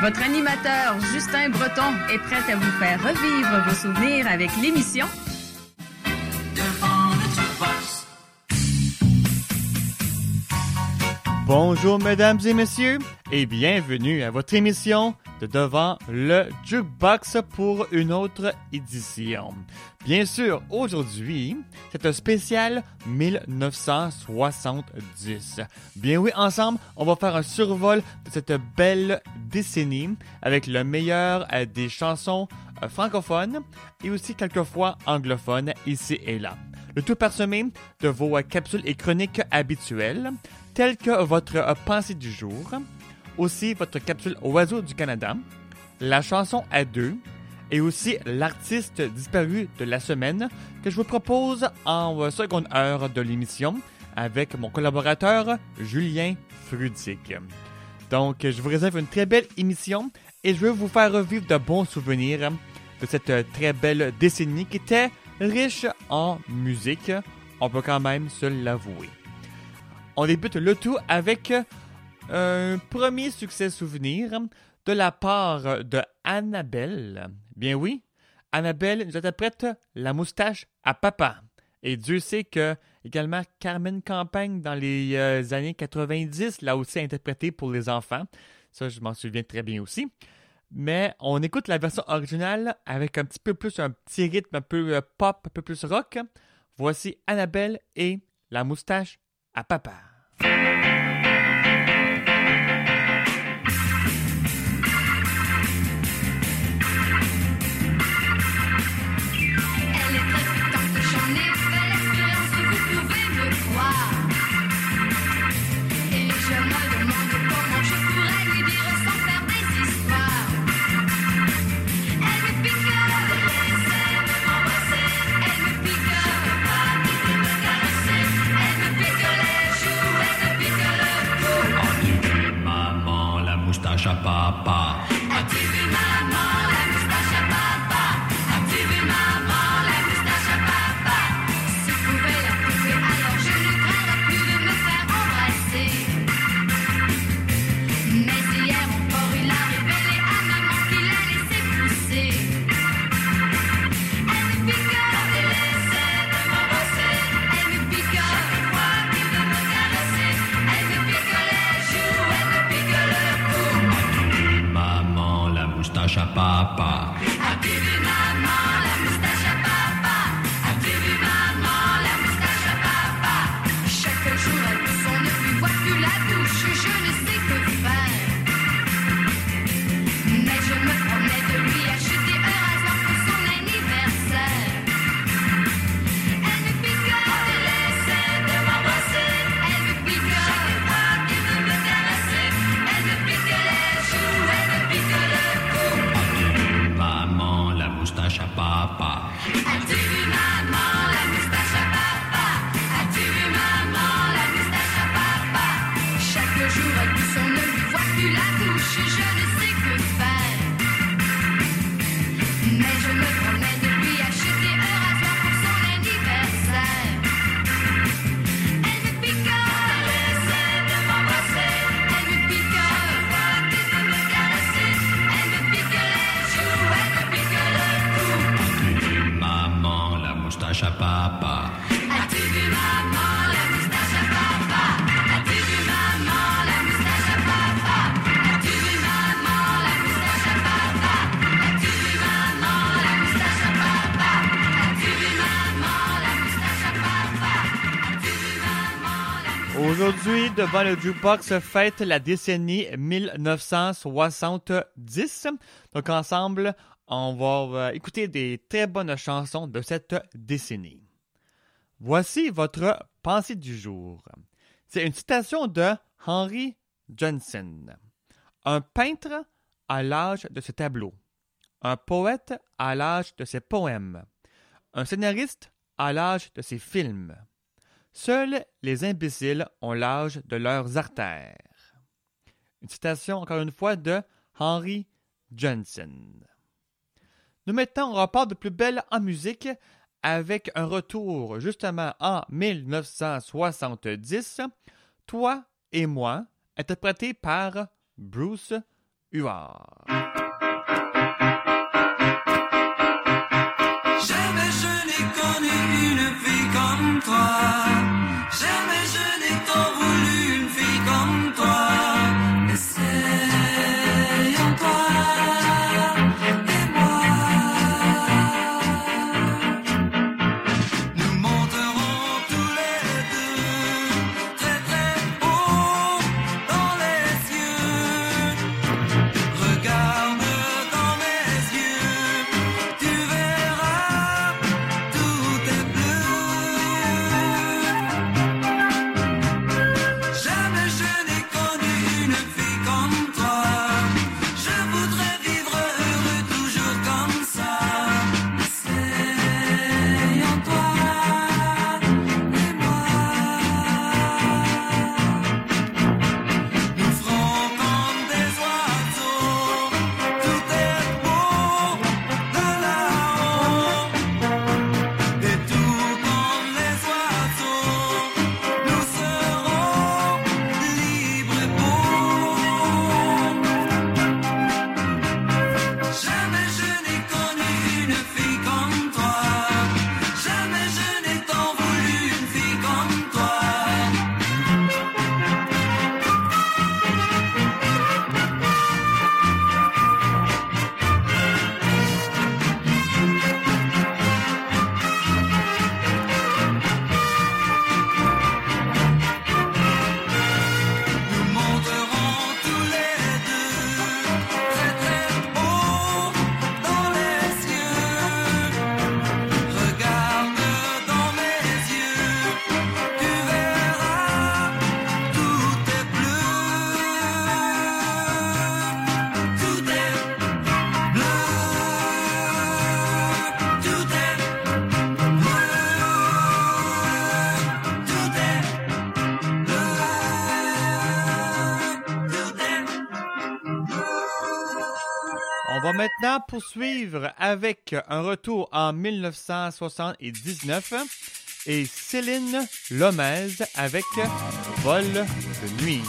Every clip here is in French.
Votre animateur Justin Breton est prêt à vous faire revivre vos souvenirs avec l'émission Bonjour mesdames et messieurs et bienvenue à votre émission de Devant le Jukebox pour une autre édition. Bien sûr, aujourd'hui, c'est un spécial 1970. Bien oui, ensemble, on va faire un survol de cette belle décennie avec le meilleur euh, des chansons euh, francophones et aussi quelquefois anglophones ici et là. Le tout parsemé de vos euh, capsules et chroniques habituelles, telles que votre euh, pensée du jour, aussi votre capsule Oiseau du Canada, la chanson à deux, et aussi l'artiste disparu de la semaine que je vous propose en euh, seconde heure de l'émission avec mon collaborateur Julien Frudic. Donc, je vous réserve une très belle émission et je veux vous faire revivre de bons souvenirs de cette euh, très belle décennie qui était riche en musique, on peut quand même se l'avouer. On débute le tout avec un premier succès souvenir de la part de Annabelle. Bien oui, Annabelle nous interprète La moustache à papa. Et Dieu sait que également Carmen Campagne dans les euh, années 90 l'a aussi interprété pour les enfants. Ça, je m'en souviens très bien aussi. Mais on écoute la version originale avec un petit peu plus un petit rythme un peu euh, pop, un peu plus rock. Voici Annabelle et La moustache à papa. Elle la moustache à moustache à devant le jukebox fête la décennie 1970. Donc ensemble, on va euh, écouter des très bonnes chansons de cette décennie. Voici votre pensée du jour. C'est une citation de Henry Johnson. Un peintre à l'âge de ses tableaux, un poète à l'âge de ses poèmes, un scénariste à l'âge de ses films, Seuls les imbéciles ont l'âge de leurs artères. Une citation encore une fois de Henry Johnson. Nous mettons en rapport de plus belle en musique avec un retour justement en 1970, Toi et moi, interprété par Bruce Huard. poursuivre avec un retour en 1979 et Céline Lomez avec Vol de nuit.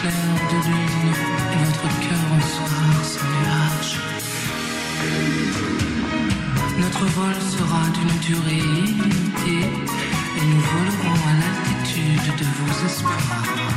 clair de lune et notre cœur en soir sans nuages. Notre vol sera d'une durée illimitée et nous volerons à l'altitude de vos espoirs.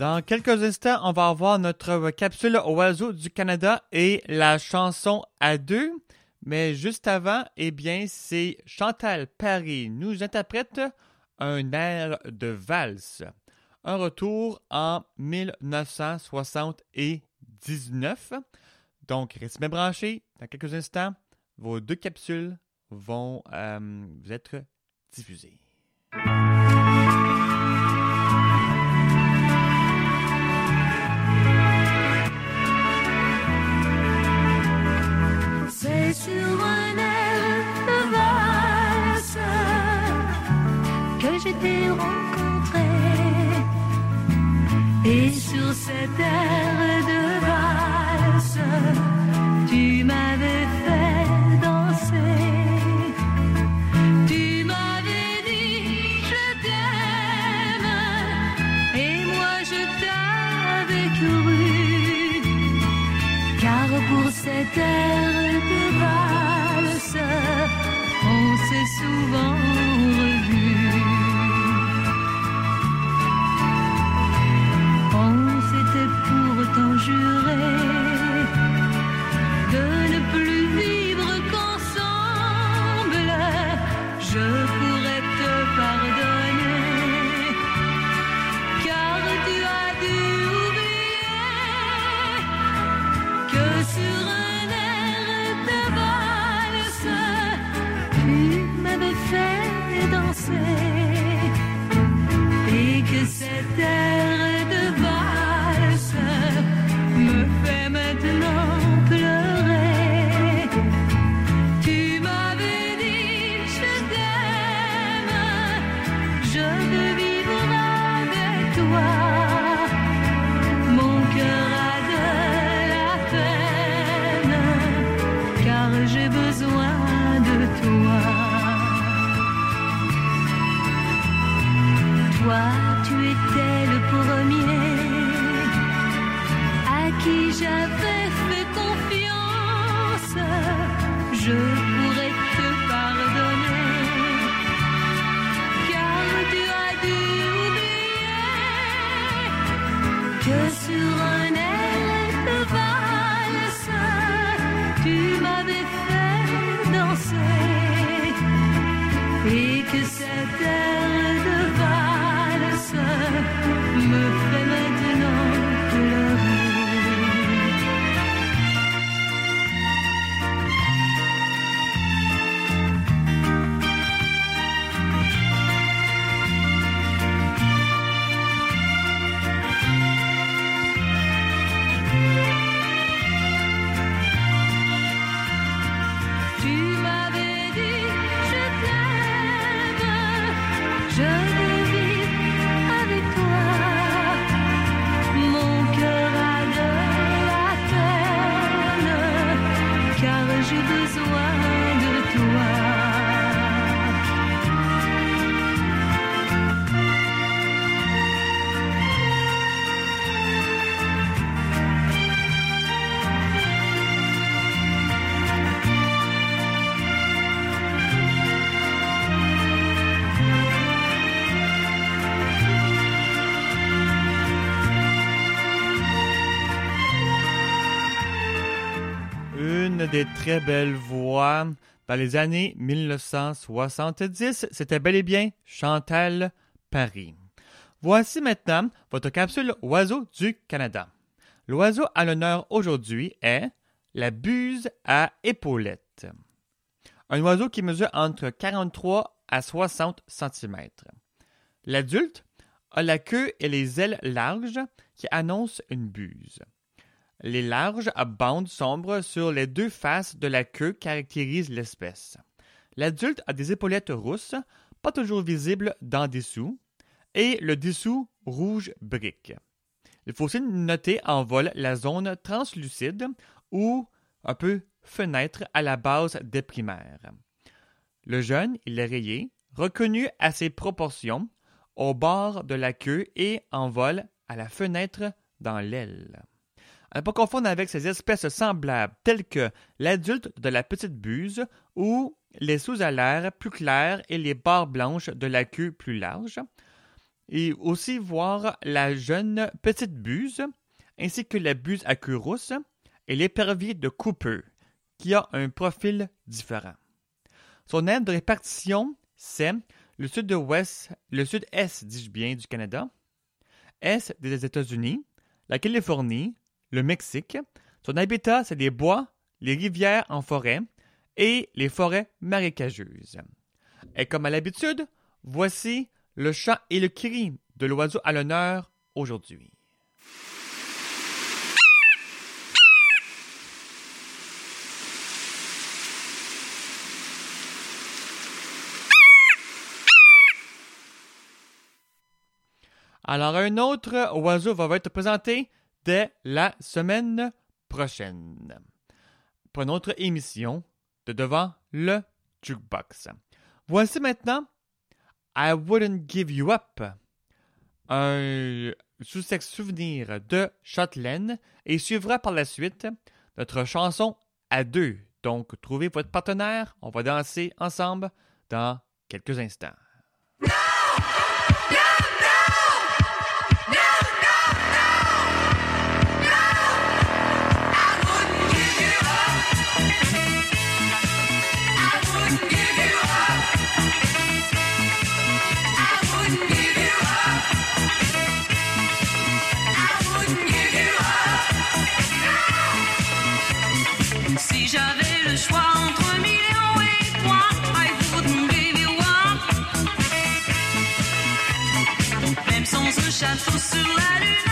Dans quelques instants, on va avoir notre capsule oiseau du Canada et la chanson à deux. Mais juste avant, eh bien, c'est Chantal Paris nous interprète un air de valse. Un retour en 1979. Donc, restez bien branchés. Dans quelques instants, vos deux capsules vont euh, vous être diffusées. Sur un air de valse que j'étais rencontré, et sur cet air de valse, tu m'avais fait danser, tu m'avais dit: Je t'aime, et moi je t'avais couru, car pour cet air. Des très belles voix dans les années 1970. C'était bel et bien Chantal Paris. Voici maintenant votre capsule Oiseau du Canada. L'oiseau à l'honneur aujourd'hui est la buse à épaulettes. Un oiseau qui mesure entre 43 à 60 cm. L'adulte a la queue et les ailes larges qui annoncent une buse. Les larges bandes sombres sur les deux faces de la queue caractérisent l'espèce. L'adulte a des épaulettes rousses, pas toujours visibles dans dessous, et le dessous rouge brique. Il faut aussi noter en vol la zone translucide ou un peu fenêtre à la base des primaires. Le jeune, il est rayé, reconnu à ses proportions, au bord de la queue et en vol à la fenêtre dans l'aile. À ne pas confondre avec ces espèces semblables telles que l'adulte de la petite buse ou les sous-alaires plus clairs et les barres blanches de la queue plus large. Et aussi voir la jeune petite buse ainsi que la buse à queue rousse et l'épervier de Cooper qui a un profil différent. Son aire de répartition, c'est le sud-ouest, le sud-est, dis-je bien, du Canada, est des États-Unis, la Californie, le Mexique. Son habitat, c'est les bois, les rivières en forêt et les forêts marécageuses. Et comme à l'habitude, voici le chant et le cri de l'oiseau à l'honneur aujourd'hui. Alors, un autre oiseau va être présenté dès la semaine prochaine pour une autre émission de Devant le Jukebox. Voici maintenant I Wouldn't Give You Up, un sous-sexe souvenir de Châtelaine et suivra par la suite notre chanson à deux. Donc, trouvez votre partenaire, on va danser ensemble dans quelques instants. Château sur la lune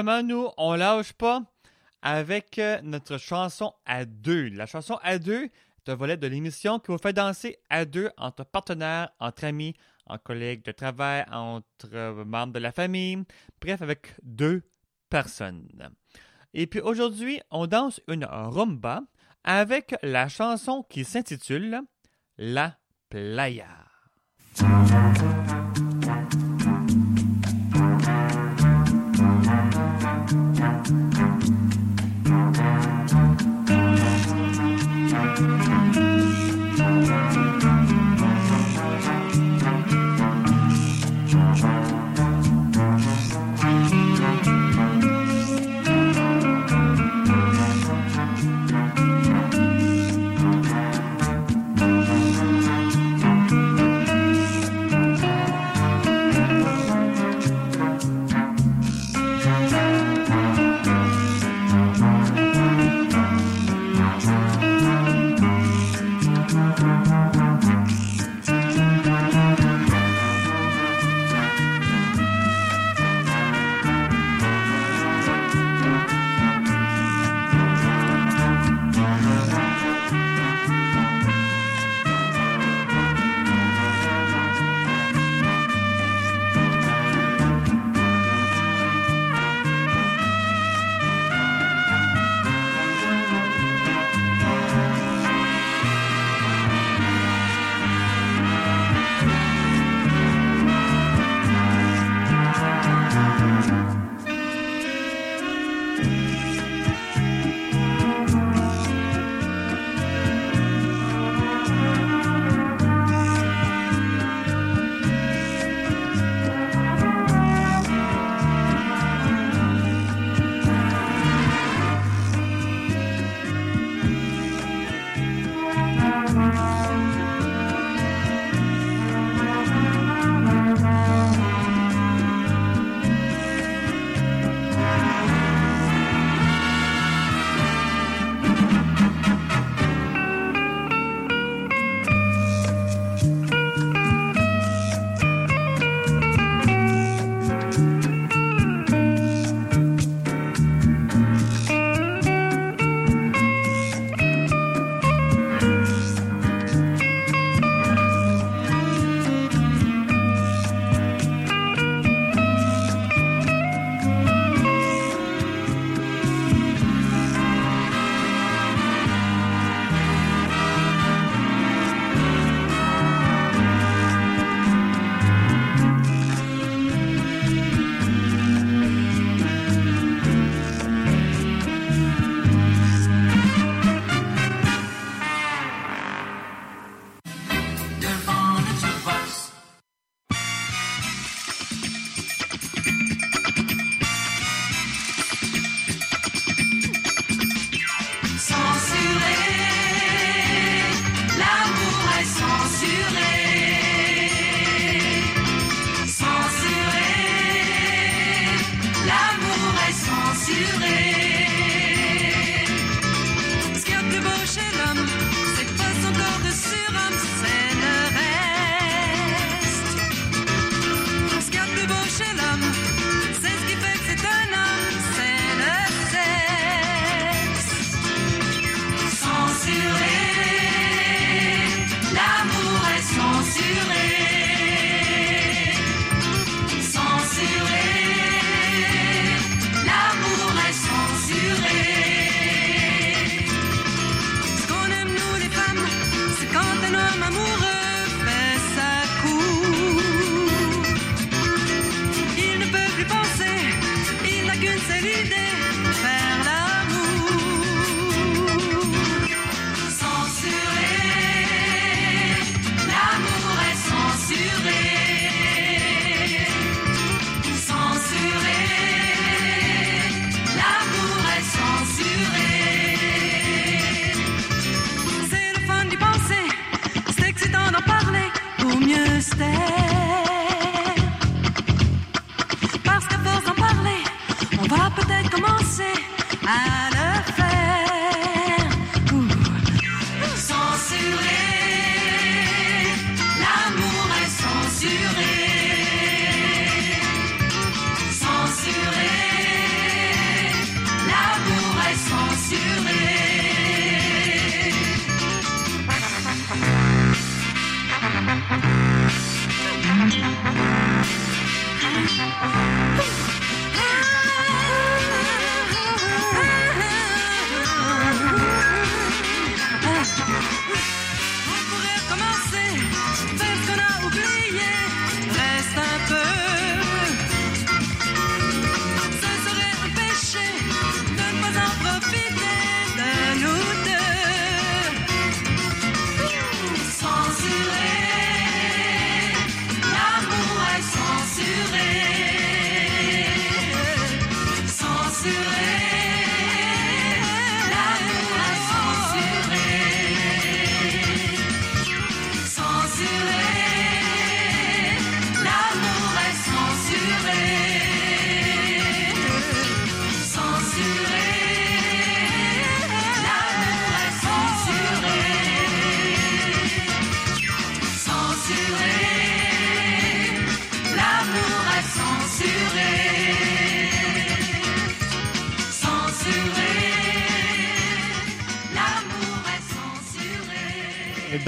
justement, nous, on lâche pas avec euh, notre chanson à deux. La chanson à deux est un volet de l'émission qui vous fait danser à deux entre partenaires, entre amis, en collègues de travail, entre euh, membres de la famille, bref, avec deux personnes. Et puis aujourd'hui, on danse une rumba avec la chanson qui s'intitule La Playa.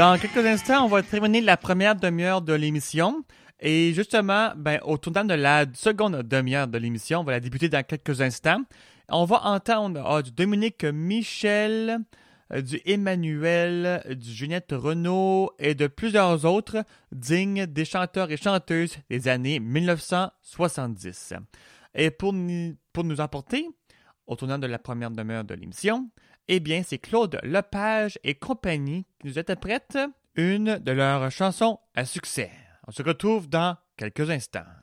Dans quelques instants, on va terminer la première demi-heure de l'émission. Et justement, ben, au tournant de la seconde demi-heure de l'émission, on va la débuter dans quelques instants. On va entendre ah, du Dominique Michel, euh, du Emmanuel, du Juliette Renault et de plusieurs autres dignes des chanteurs et chanteuses des années 1970. Et pour, pour nous emporter, au tournant de la première demi-heure de l'émission, eh bien, c'est Claude Lepage et compagnie qui nous interprètent une de leurs chansons à succès. On se retrouve dans quelques instants.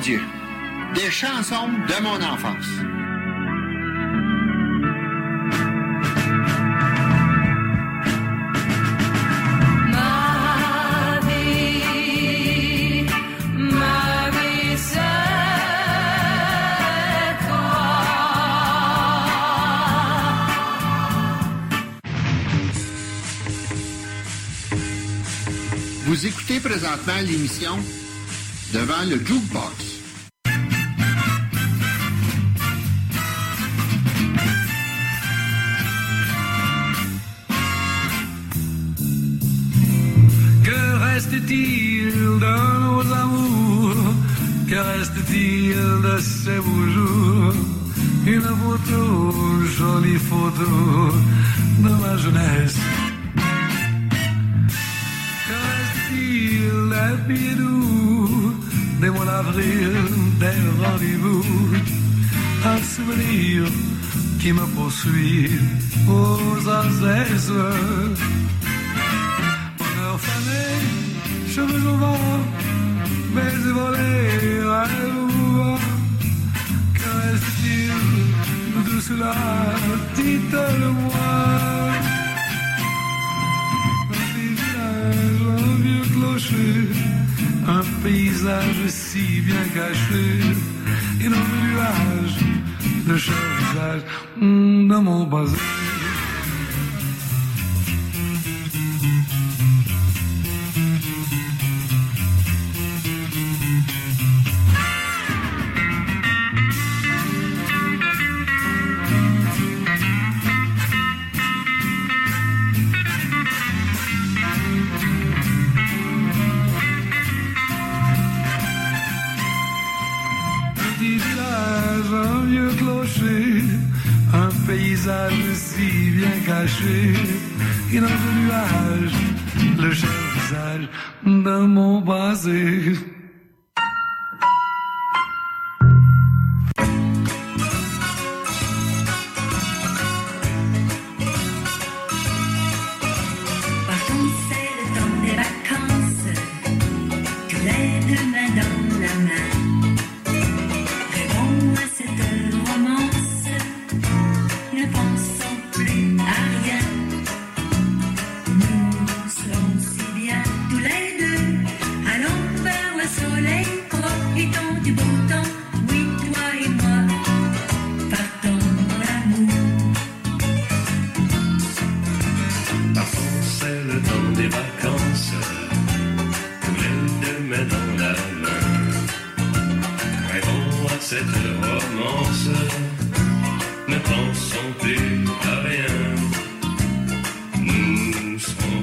Des chansons de mon enfance. Vous écoutez présentement l'émission Devant le Jukebox. Ces beaux jours Une photo, jolie photo de ma jeunesse. Que reste-t-il des pieds doux des mois rendez-vous Un souvenir qui me poursuit aux azès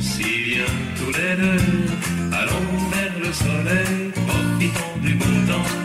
si bien tous les deux, allons vers le soleil, profitons du bon temps.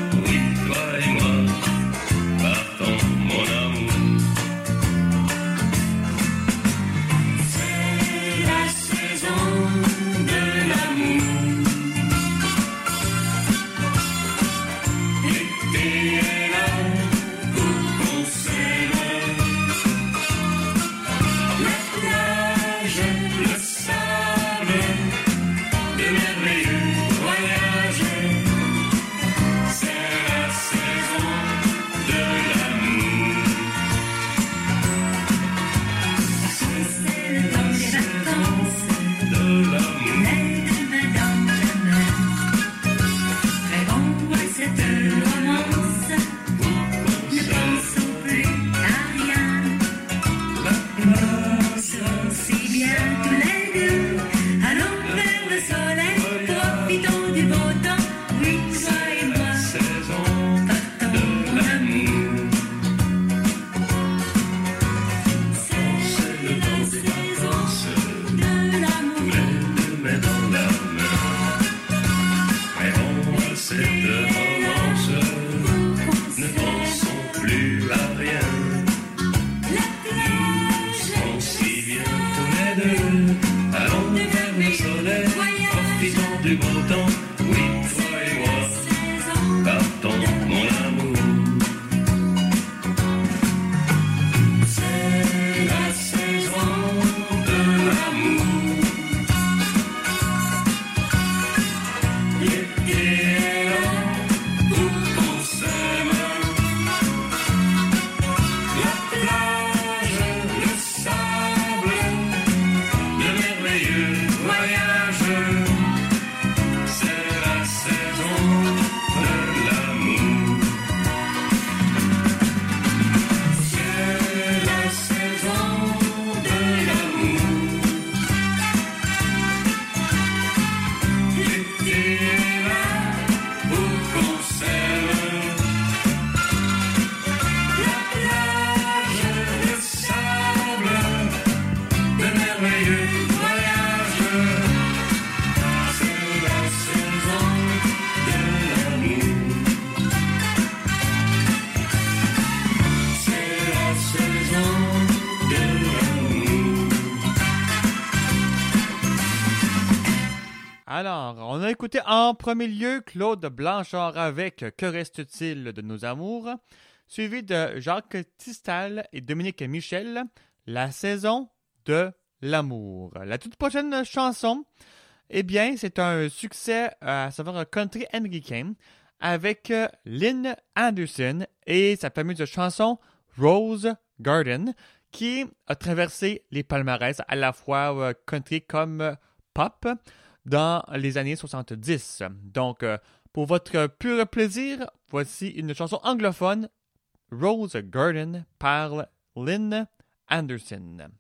Écoutez en premier lieu Claude Blanchard avec Que reste-t-il de nos amours, suivi de Jacques Tistal et Dominique Michel, La saison de l'amour. La toute prochaine chanson, eh bien, c'est un succès euh, à savoir country américain avec euh, Lynn Anderson et sa fameuse chanson Rose Garden qui a traversé les palmarès à la fois euh, country comme pop dans les années 70. Donc, euh, pour votre pur plaisir, voici une chanson anglophone, Rose Garden, par Lynn Anderson.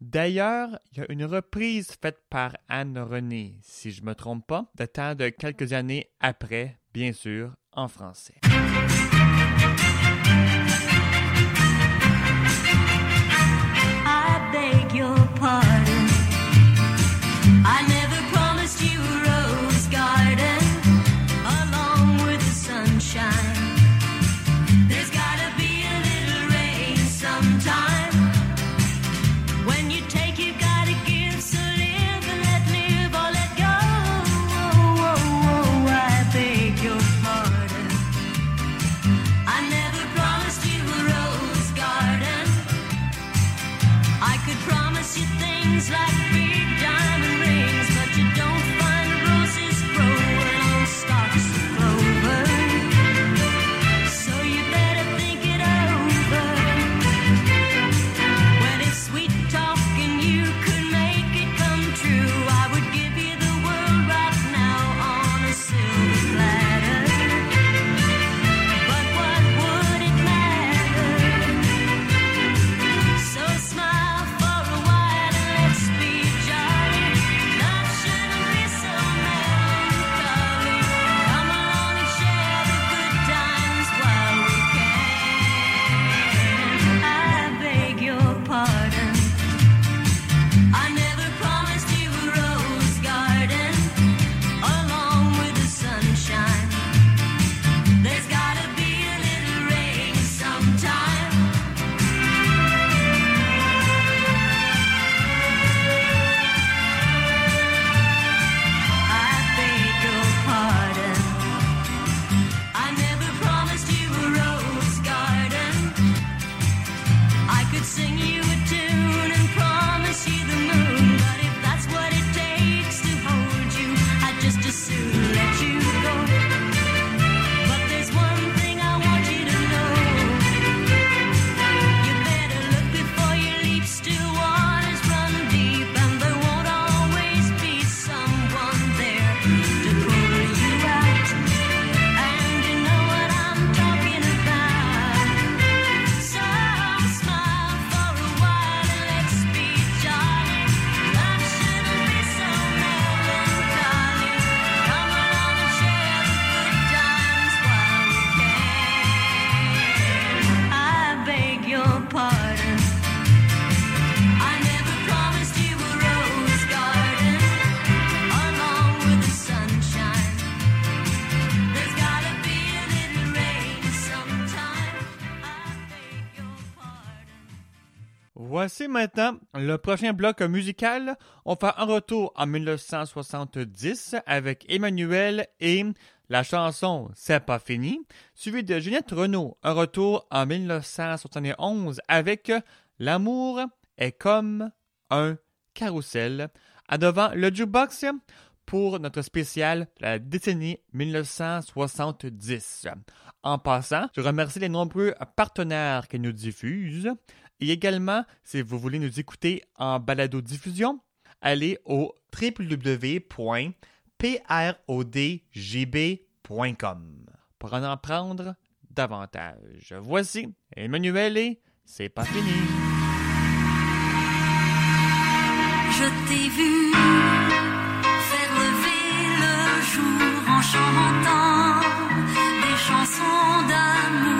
D'ailleurs, il y a une reprise faite par Anne René, si je ne me trompe pas, datant de quelques années après, bien sûr, en français. I beg your pardon. maintenant le prochain bloc musical. On fait un retour en 1970 avec Emmanuel et la chanson C'est pas fini, suivi de Juliette Renault, un retour en 1971 avec L'amour est comme un carrousel, à devant le jukebox pour notre spécial la décennie 1970. En passant, je remercie les nombreux partenaires qui nous diffusent. Et également, si vous voulez nous écouter en balado-diffusion, allez au www.prodgb.com pour en apprendre davantage. Voici Emmanuel et c'est pas fini. Je t'ai vu faire lever le jour en chantant des chansons d'amour.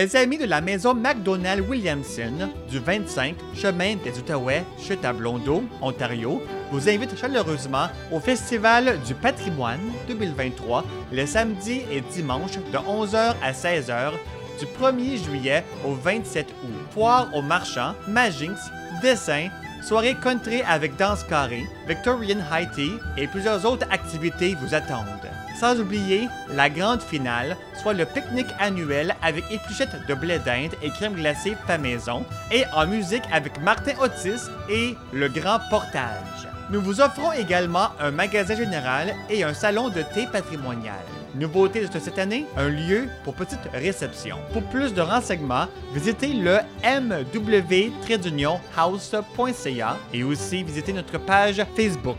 Les amis de la maison McDonald Williamson du 25 chemin des Outaouais, chute à Blondeau, Ontario, vous invite chaleureusement au Festival du patrimoine 2023 les samedis et dimanches de 11h à 16h du 1er juillet au 27 août. Foire aux marchands, Magix, dessin, soirée country avec danse carrée, Victorian High Tea et plusieurs autres activités vous attendent. Sans oublier la grande finale, soit le pique-nique annuel avec épluchettes de blé d'Inde et crème glacée fait et en musique avec Martin Otis et le grand portage. Nous vous offrons également un magasin général et un salon de thé patrimonial. Nouveauté de cette année, un lieu pour petite réception. Pour plus de renseignements, visitez le mw-house.ca et aussi visitez notre page Facebook.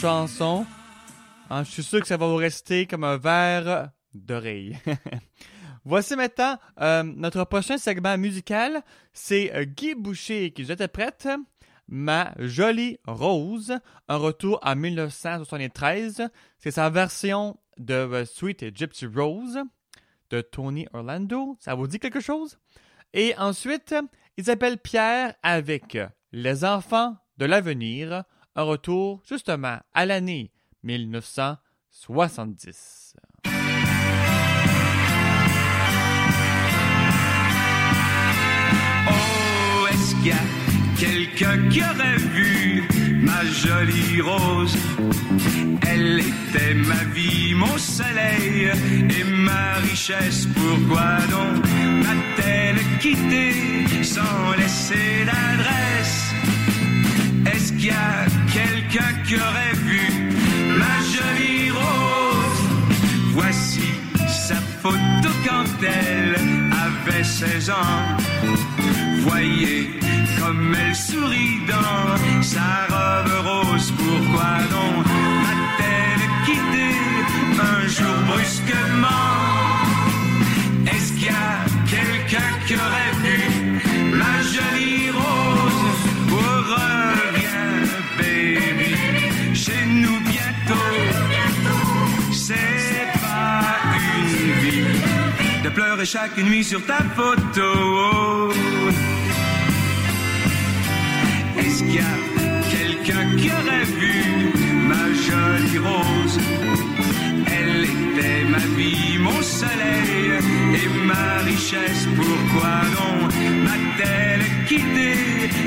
Chanson. Hein, je suis sûr que ça va vous rester comme un verre d'oreille. Voici maintenant euh, notre prochain segment musical. C'est euh, Guy Boucher qui nous interprète Ma jolie rose, un retour en 1973. C'est sa version de euh, Sweet Gypsy Rose de Tony Orlando. Ça vous dit quelque chose? Et ensuite, Isabelle Pierre avec Les enfants de l'avenir, un retour justement à l'année 1970. Oh, est-ce qu'il y a quelqu'un qui aurait vu ma jolie rose? Elle était ma vie, mon soleil et ma richesse. Pourquoi donc m'a-t-elle quitté sans laisser d'adresse? Est-ce qu'il y a quelqu'un qui aurait vu ma jolie rose? Voici sa photo quand elle avait 16 ans. Voyez comme elle sourit dans sa robe rose. Pourquoi donc m'a-t-elle quitté un jour brusquement? Est-ce qu'il y a quelqu'un qui aurait de pleurer chaque nuit sur ta photo. Est-ce qu'il y a quelqu'un qui aurait vu ma jolie rose? Elle était ma vie, mon soleil et ma richesse. Pourquoi donc m'a-t-elle quitté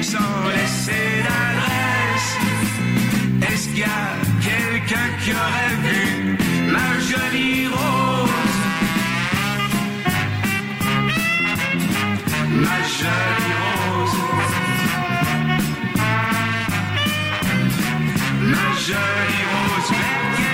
sans laisser d'adresse? Est-ce qu'il y a quelqu'un qui aurait vu ma jolie rose? Jolie rose Ma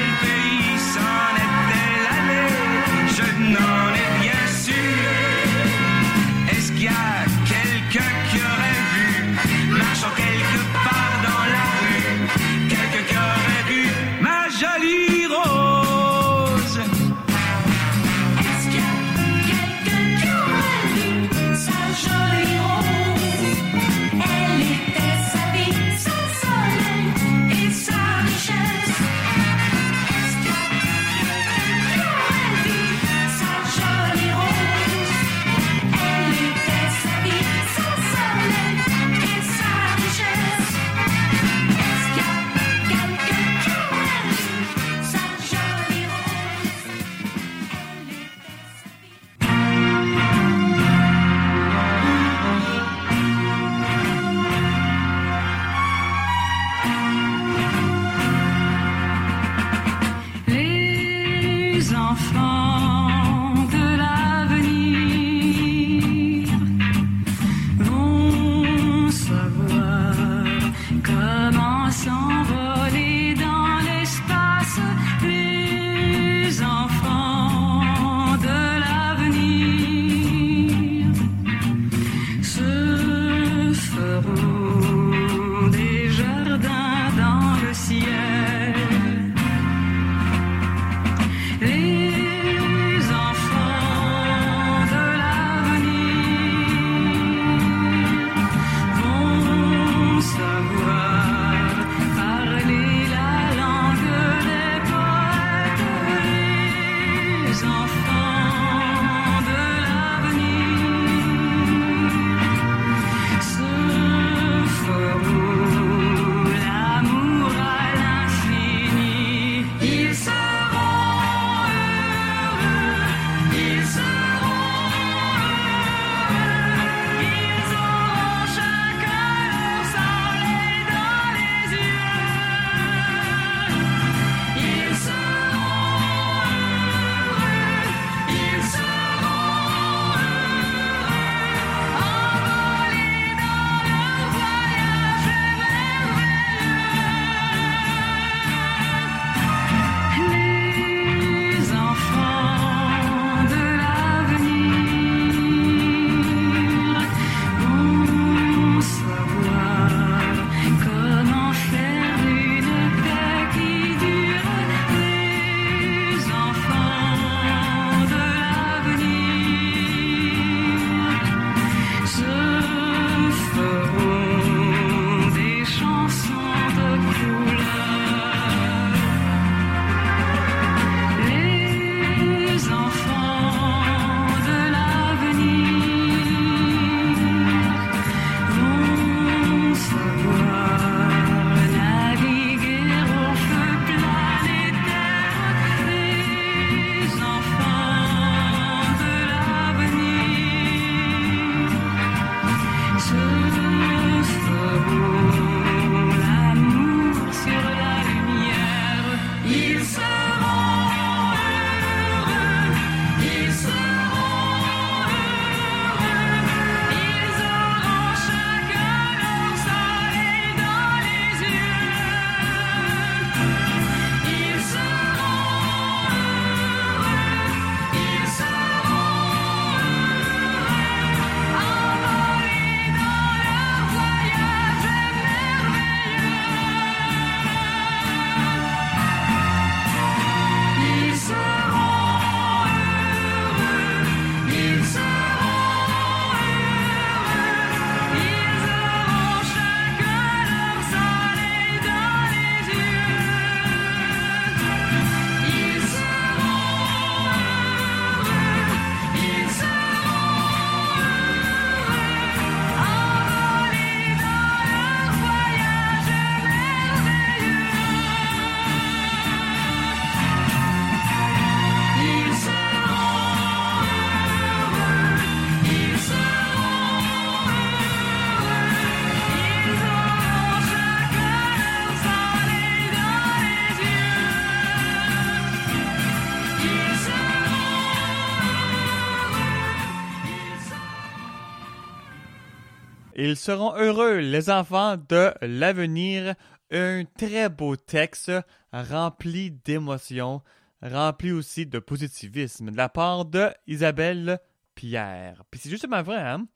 Ils seront heureux, les enfants de l'avenir. Un très beau texte rempli d'émotions, rempli aussi de positivisme de la part de Isabelle Pierre. Puis c'est justement vrai, hein?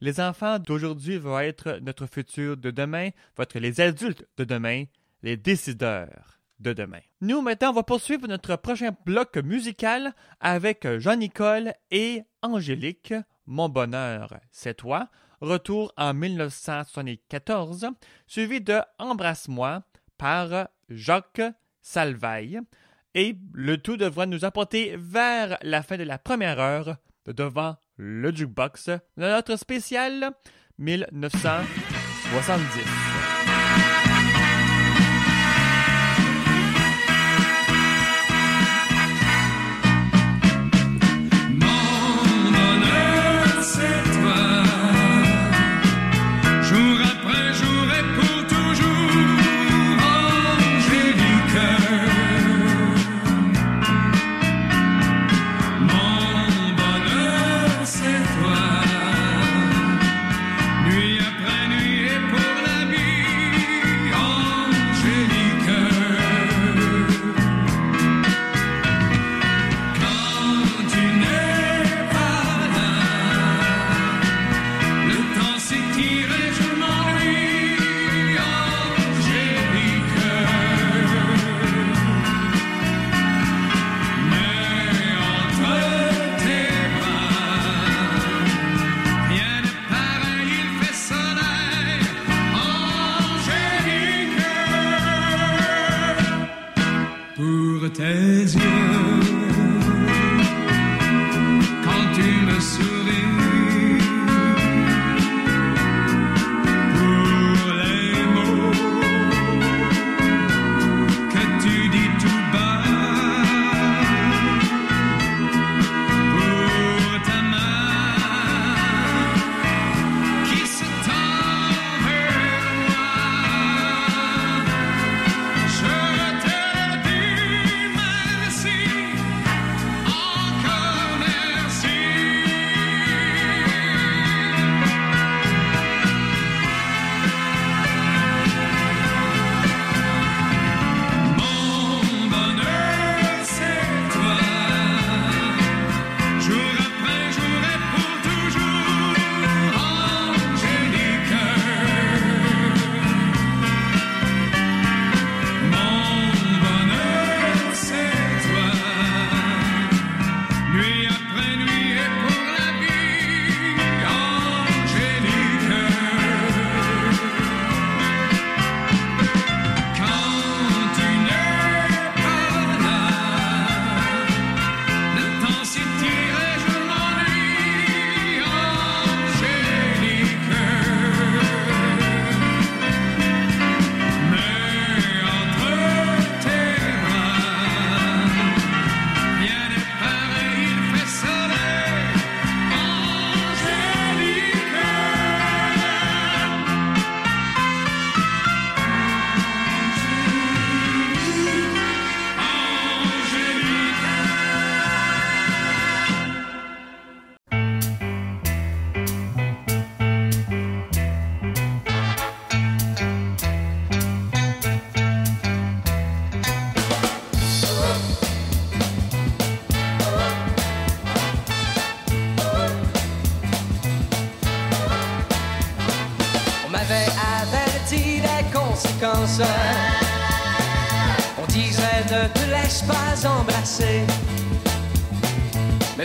Les enfants d'aujourd'hui vont être notre futur de demain, vont être les adultes de demain, les décideurs de demain. Nous, maintenant, on va poursuivre notre prochain bloc musical avec Jean-Nicole et Angélique. Mon bonheur, c'est toi. Retour en 1974, suivi de Embrasse-moi par Jacques Salvaille. Et le tout devra nous apporter vers la fin de la première heure de devant le jukebox de notre spécial 1970.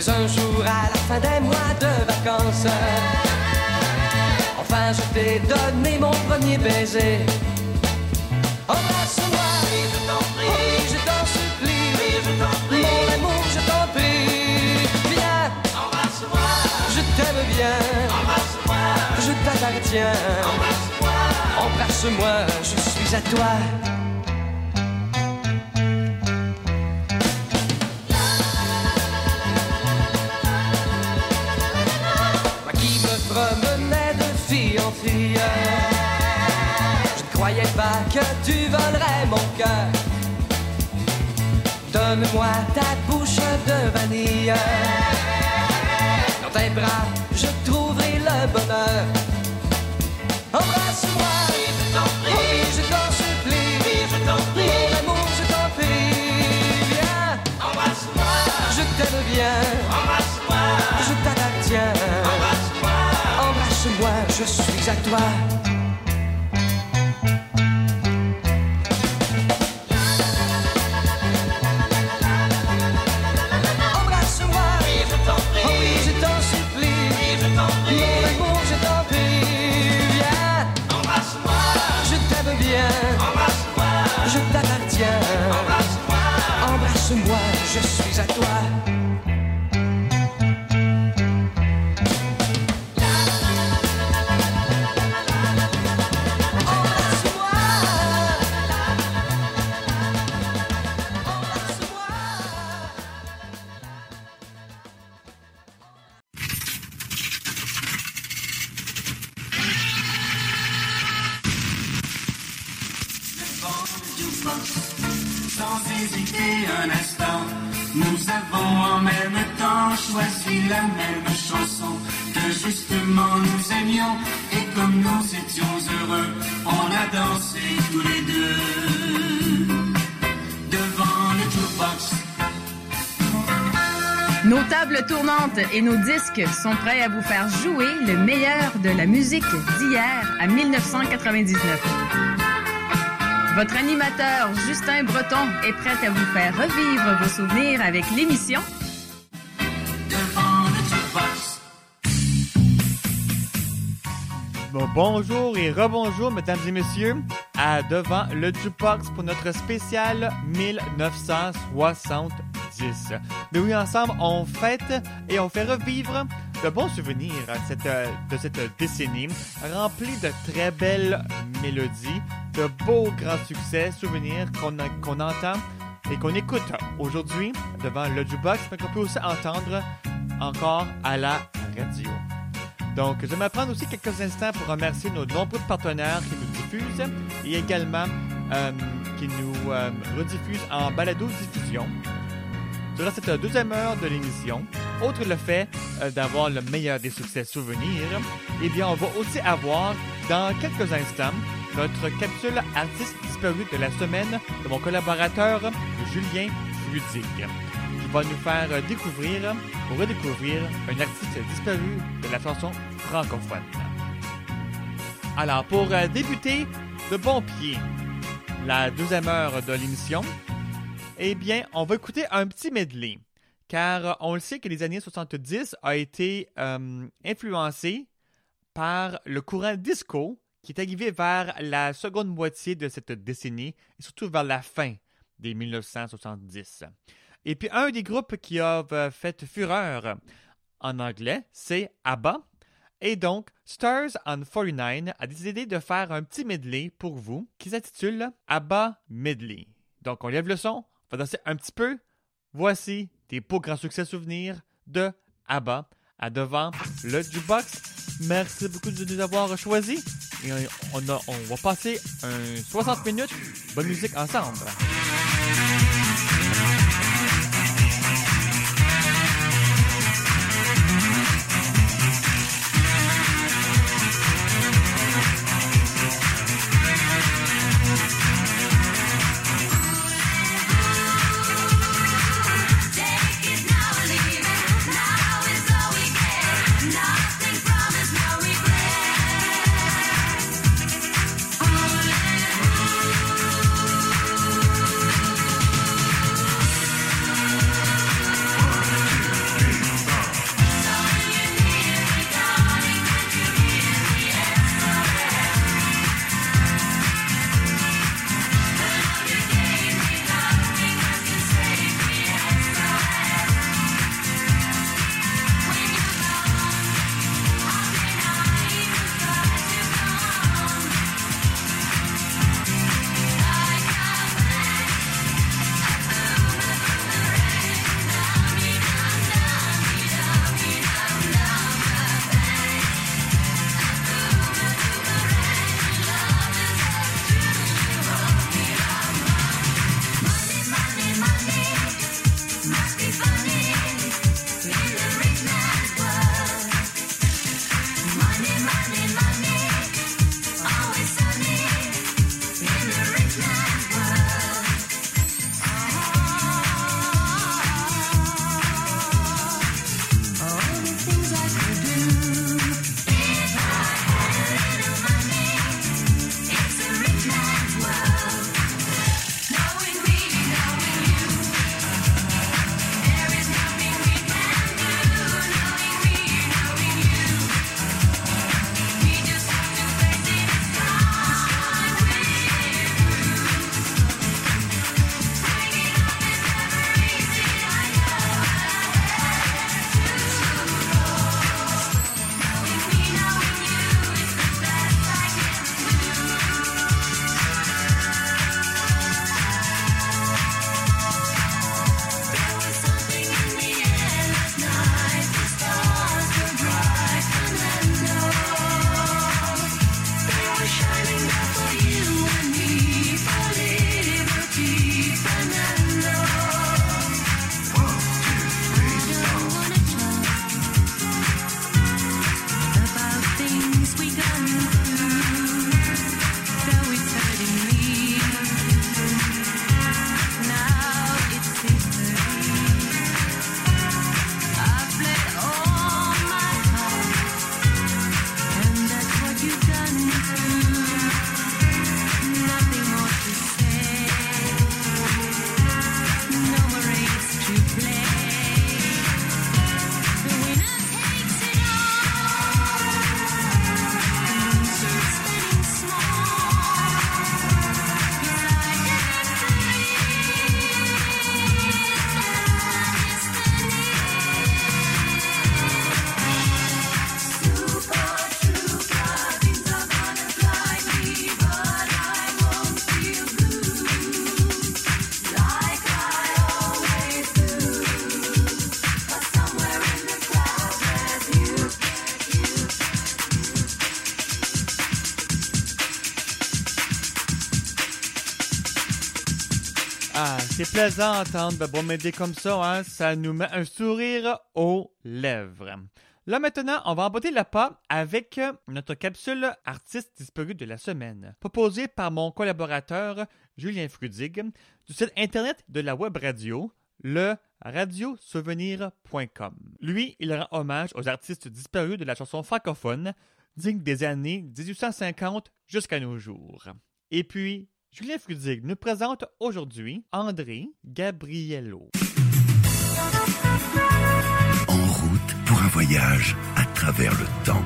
Mais un jour à la fin des mois de vacances, enfin je t'ai donné mon premier baiser. Embrasse-moi, je t'en prie, je t'en supplie, je t'en prie, mon amour, je t'en prie. Viens, embrasse-moi, je t'aime bien, embrasse-moi, je t'appartiens, embrasse-moi, embrasse-moi, je suis à toi. que tu volerais mon cœur. Donne-moi ta bouche de vanille. Dans tes bras, je trouverai le bonheur. Embrasse-moi. Je t'en prie. Oh, oui, je t'en supplie. Oui, je t'en prie. Mon amour, je t'en prie. Viens. Embrasse-moi. Je t'aime bien. Embrasse-moi. Je t'appartiens. Embrasse-moi. Embrasse-moi, je suis à toi. Et nos disques sont prêts à vous faire jouer le meilleur de la musique d'hier à 1999. Votre animateur Justin Breton est prêt à vous faire revivre vos souvenirs avec l'émission bonjour et rebonjour, mesdames et messieurs, à devant le jukebox pour notre spécial 1970. Mais oui, ensemble, on fête et on fait revivre de bons souvenirs euh, de cette décennie, remplie de très belles mélodies, de beaux grands succès, souvenirs qu'on entend et qu'on écoute aujourd'hui devant le jukebox, mais qu'on peut aussi entendre encore à la radio. Donc, je vais prendre aussi quelques instants pour remercier nos nombreux partenaires qui nous diffusent et également euh, qui nous euh, rediffusent en balado-diffusion. Durant cette deuxième heure de l'émission, outre le fait euh, d'avoir le meilleur des succès souvenirs, eh bien, on va aussi avoir, dans quelques instants, notre capsule artiste disparu de la semaine de mon collaborateur Julien Fludig, qui va nous faire euh, découvrir ou redécouvrir un artiste disparu de la chanson francophone. Alors, pour euh, débuter de bon pied la deuxième heure de l'émission, eh bien, on va écouter un petit medley. Car on le sait que les années 70 a été euh, par le courant disco qui est arrivé vers la seconde moitié de cette décennie et surtout vers la fin des 1970. Et puis un des groupes qui a euh, fait fureur en anglais, c'est ABBA. Et donc, Stars on 49 a décidé de faire un petit medley pour vous qui s'intitule ABBA Medley. Donc, on lève le son, danser un petit peu. Voici des beaux grands succès souvenirs de ABBA à devant le jukebox. Merci beaucoup de nous avoir choisis. Et on, a- on va passer un 60 minutes bonne musique ensemble. C'est plaisant d'entendre de bon m'aider comme ça, hein? Ça nous met un sourire aux lèvres. Là maintenant, on va emboîter la pas avec euh, notre capsule artiste disparu de la semaine, proposée par mon collaborateur Julien Frudig du site internet de la web radio, le radiosouvenir.com. Lui, il rend hommage aux artistes disparus de la chanson francophone, dignes des années 1850 jusqu'à nos jours. Et puis, Julien Frudig nous présente aujourd'hui André Gabriello. En route pour un voyage à travers le temps.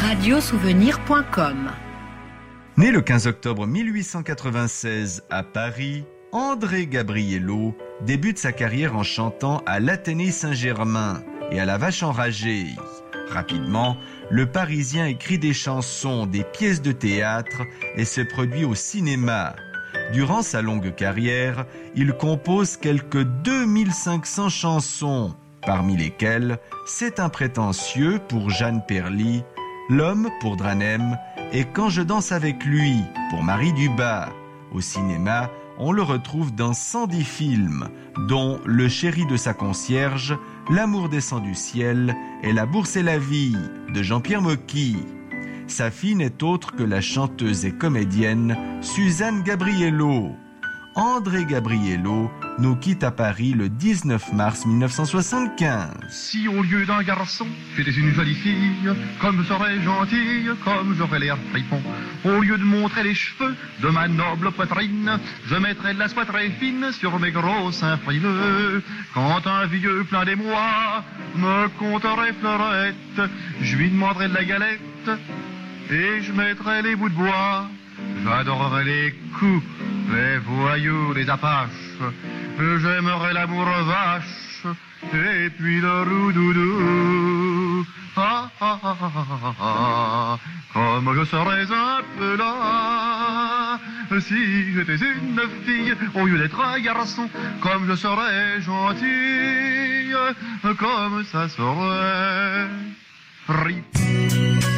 Radiosouvenir.com Né le 15 octobre 1896 à Paris, André Gabriello débute sa carrière en chantant à l'Athénée Saint-Germain et à la Vache enragée. Rapidement, le Parisien écrit des chansons, des pièces de théâtre et se produit au cinéma. Durant sa longue carrière, il compose quelques 2500 chansons, parmi lesquelles C'est un prétentieux pour Jeanne Perly, L'homme pour Dranem et Quand je danse avec lui pour Marie Dubas. Au cinéma, on le retrouve dans 110 films, dont Le chéri de sa concierge, L'amour descend du ciel et La bourse et la vie de Jean-Pierre Mocky. Sa fille n'est autre que la chanteuse et comédienne Suzanne Gabriello. André Gabriello nous quitte à Paris le 19 mars 1975. Si au lieu d'un garçon, j'étais une jolie fille, comme serais gentille, comme j'aurais l'air fripon. Au lieu de montrer les cheveux de ma noble poitrine, je mettrais de la soie très fine sur mes gros seins frileux. Quand un vieux plein d'émoi me conterait fleurette, je lui demanderais de la galette et je mettrais les bouts de bois. J'adorerais les coups, les voyous, les apaches. J'aimerais l'amour vache et puis le roudoudou. Ah, ah, ah, ah, ah, ah, comme je serais un peu là si j'étais une fille au lieu d'être un garçon. Comme je serais gentille, comme ça serait. Rip.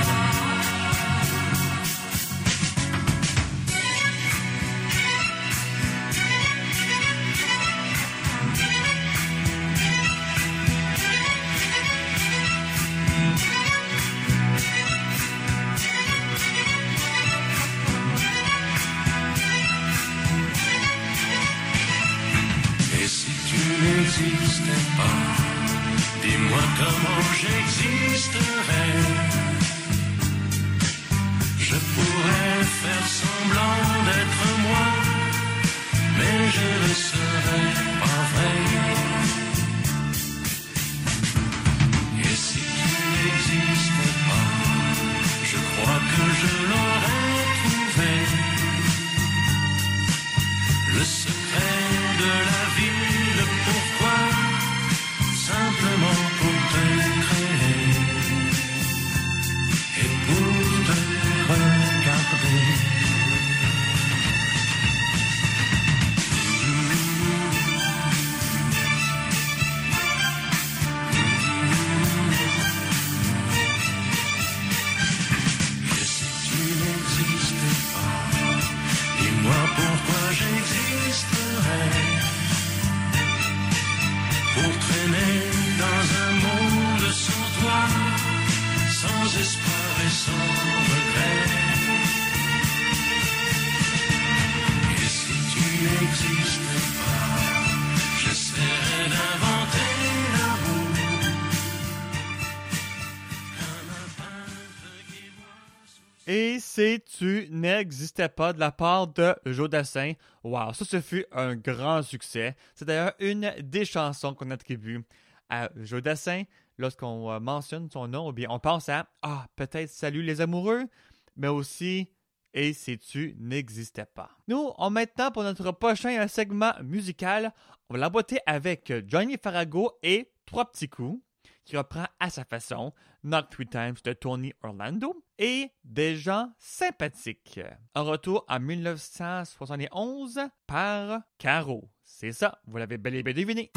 N'existais pas de la part de Joe Dassin. Wow, ça, ce fut un grand succès. C'est d'ailleurs une des chansons qu'on attribue à Joe Dassin. Lorsqu'on euh, mentionne son nom, ou bien on pense à Ah, peut-être Salut les amoureux, mais aussi Et si tu n'existais pas. Nous, on maintenant pour notre prochain segment musical, on va l'emboîter avec Johnny Farago et Trois petits coups qui reprend à sa façon Knock Three Times de Tony Orlando et Des gens sympathiques. Un retour en 1971 par Caro. C'est ça, vous l'avez bel et bien deviné.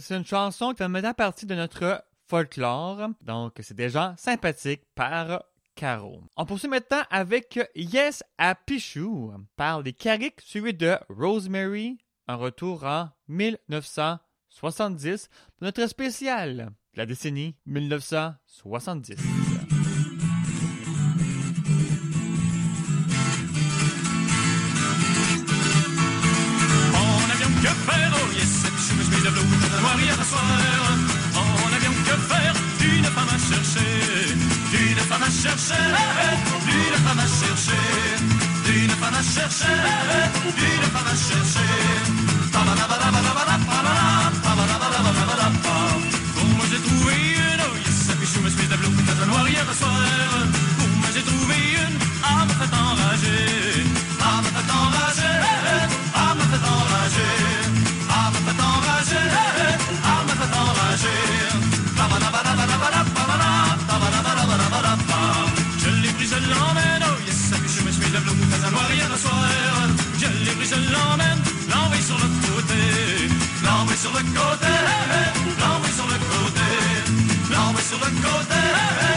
C'est une chanson qui fait maintenant partie de notre folklore. Donc, c'est déjà sympathique par Caro. On poursuit maintenant avec Yes à Pichou par les Carics, suivi de Rosemary, un retour en 1970, notre spécial de la décennie 1970. soirée à la soirée, on que faire d'une femme à chercher, d'une femme à chercher, d'une femme à chercher, d'une femme à chercher, d'une femme à chercher. Bon, moi j'ai trouvé une, yes, puis je me suis développé dans la soirée. sur le côté, l'envoie sur le côté, l'envoie sur le côté.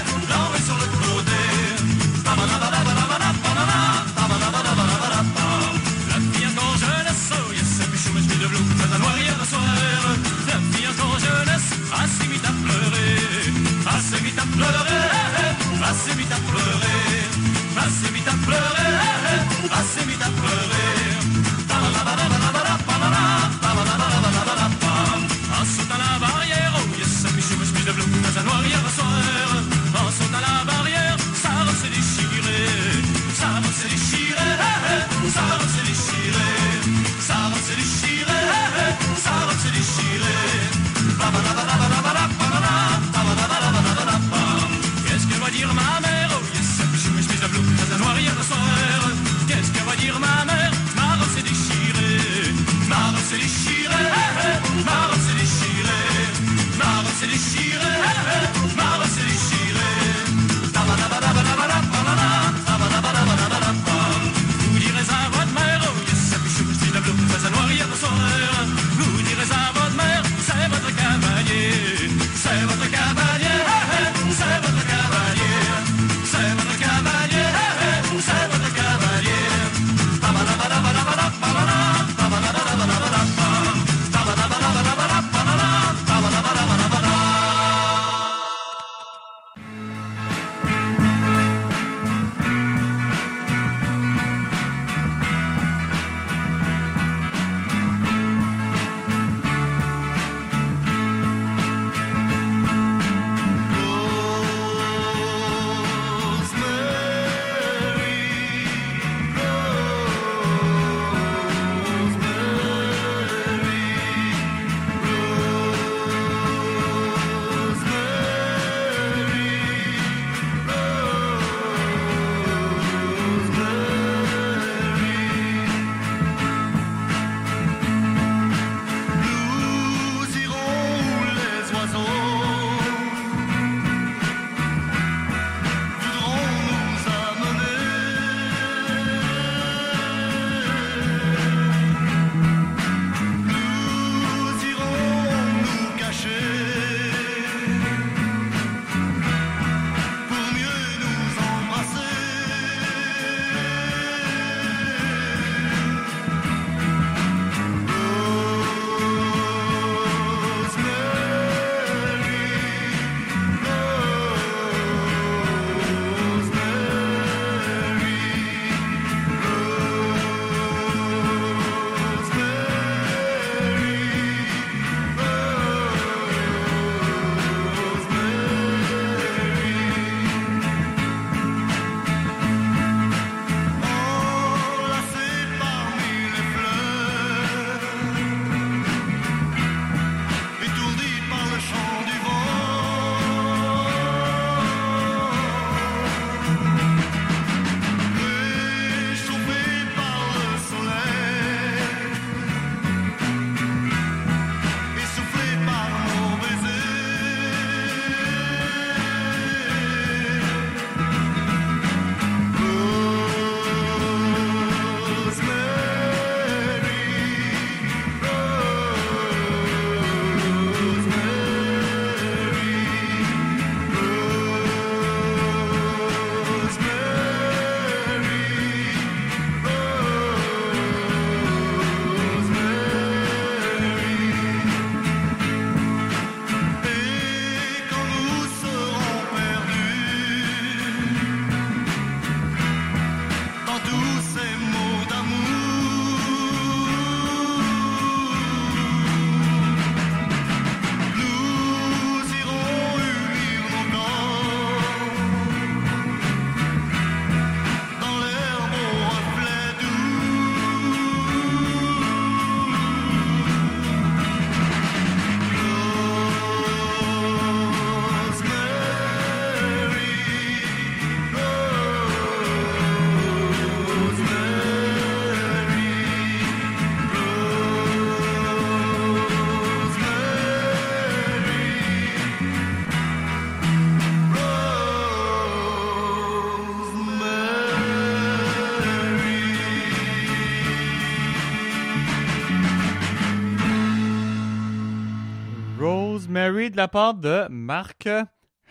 De la part de Mark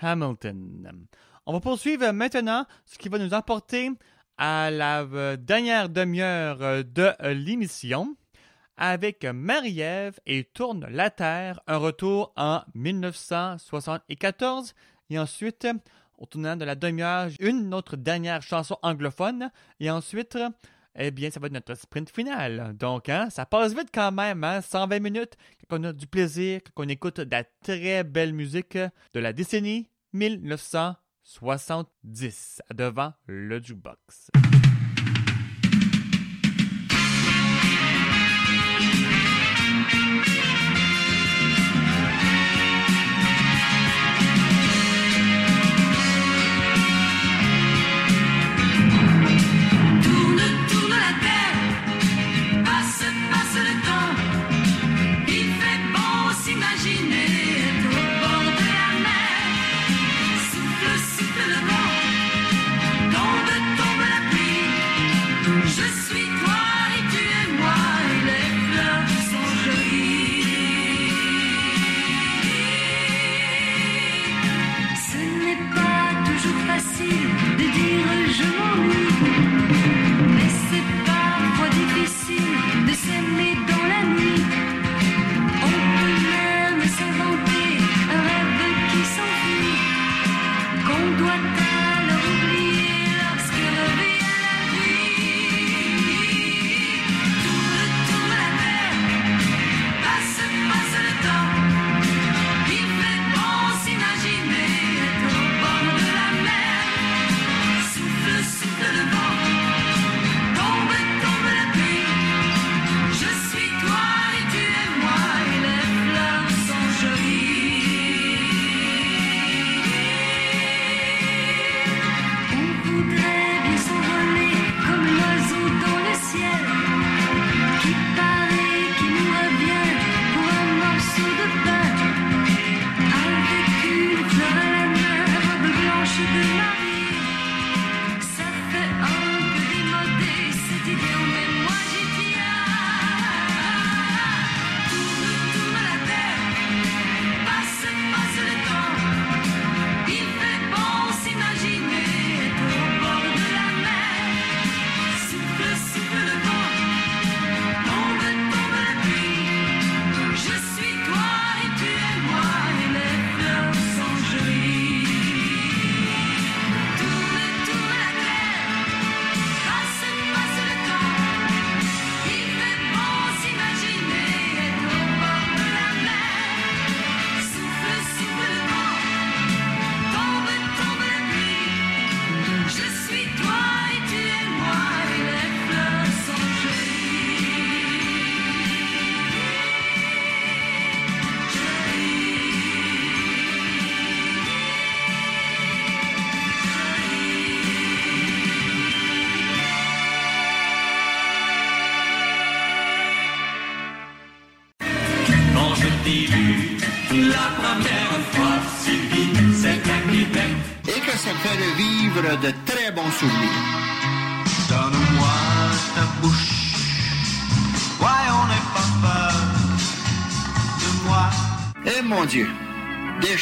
Hamilton. On va poursuivre maintenant ce qui va nous apporter à la euh, dernière demi-heure euh, de euh, l'émission. Avec Marie-Ève et Tourne la Terre, un retour en 1974 et ensuite au tournant de la demi-heure, une autre dernière chanson anglophone. Et ensuite eh bien, ça va être notre sprint final. Donc, hein, ça passe vite quand même, hein, 120 minutes, qu'on a du plaisir, qu'on écoute de la très belle musique de la décennie 1970 devant le jukebox.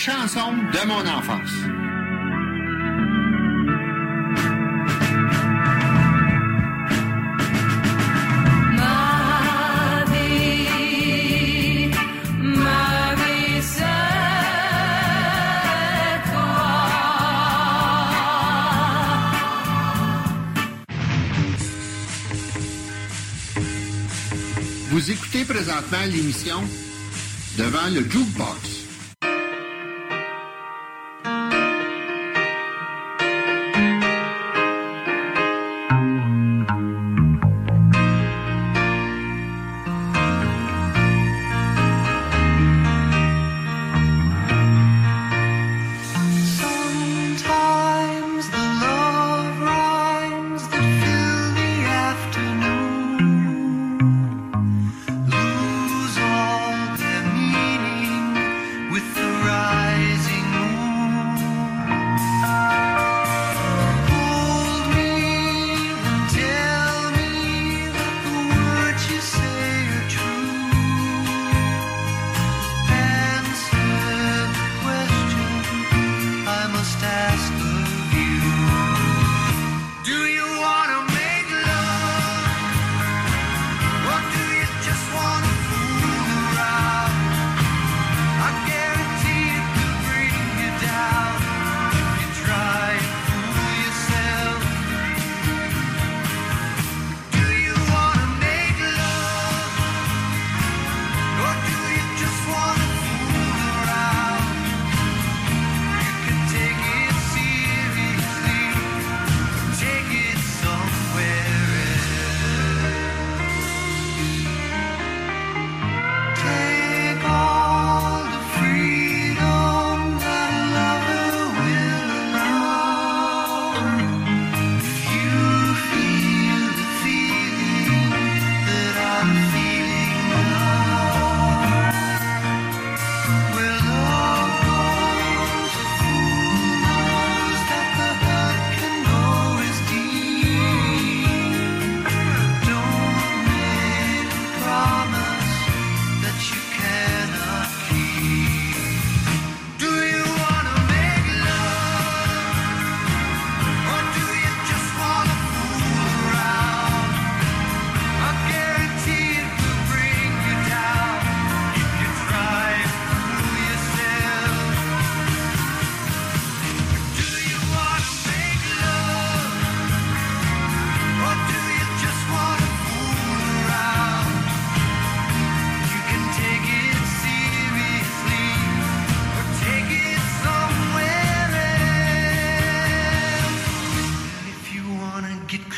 chansons de mon enfance. Vous écoutez présentement l'émission devant le jukebox.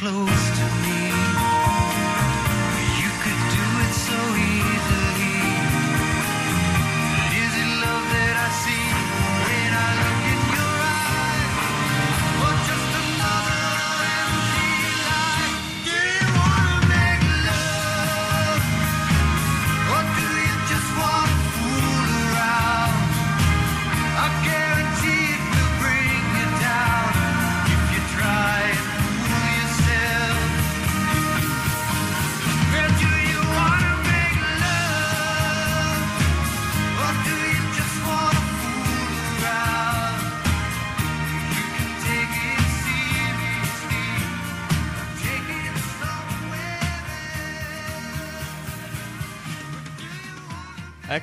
close.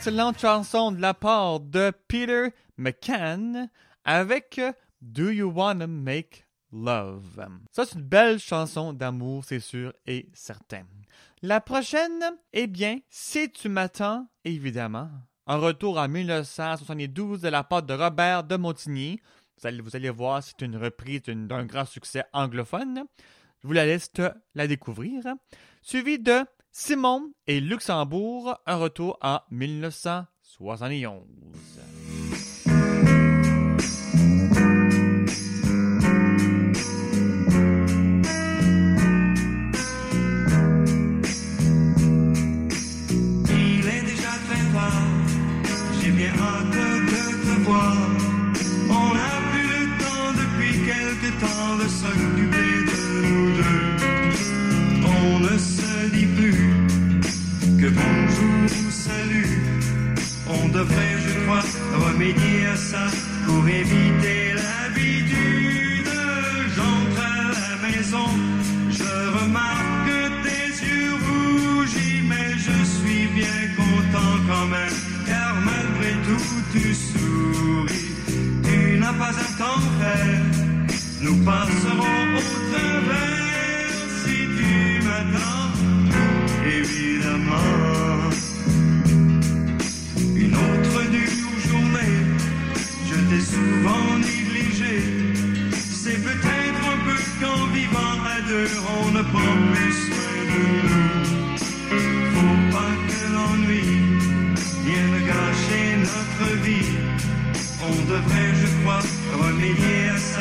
Excellente chanson de la part de Peter McCann avec Do You Wanna Make Love? Ça, c'est une belle chanson d'amour, c'est sûr et certain. La prochaine, eh bien, Si tu m'attends, évidemment. Un retour en 1972 de la part de Robert de Montigny. Vous allez, vous allez voir, c'est une reprise d'un grand succès anglophone. Je vous la laisse la découvrir. Suivi de Simon et Luxembourg, un retour en 1971. Il est déjà très tard, j'ai bien hâte de te voir. On n'a plus le temps depuis quelque temps de s'occuper bonjour ou salut. On devrait, je crois, remédier à ça pour éviter l'habitude. J'entre à la maison, je remarque tes yeux rougis, mais je suis bien content quand même, car malgré tout tu souris. Tu n'as pas à t'en faire, nous passerons au travers si tu m'attends, évidemment. Une autre dure journée, je t'ai souvent négligé. C'est peut-être un peu qu'en vivant à deux, on ne prend plus soin de nous. Faut pas que l'ennui vienne gâcher notre vie. On devrait, je crois, remédier à ça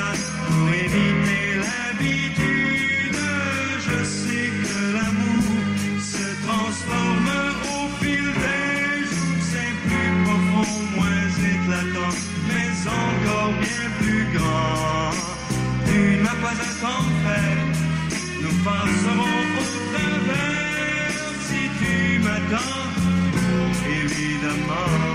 nous passerons au travers si tu m'attends, évidemment.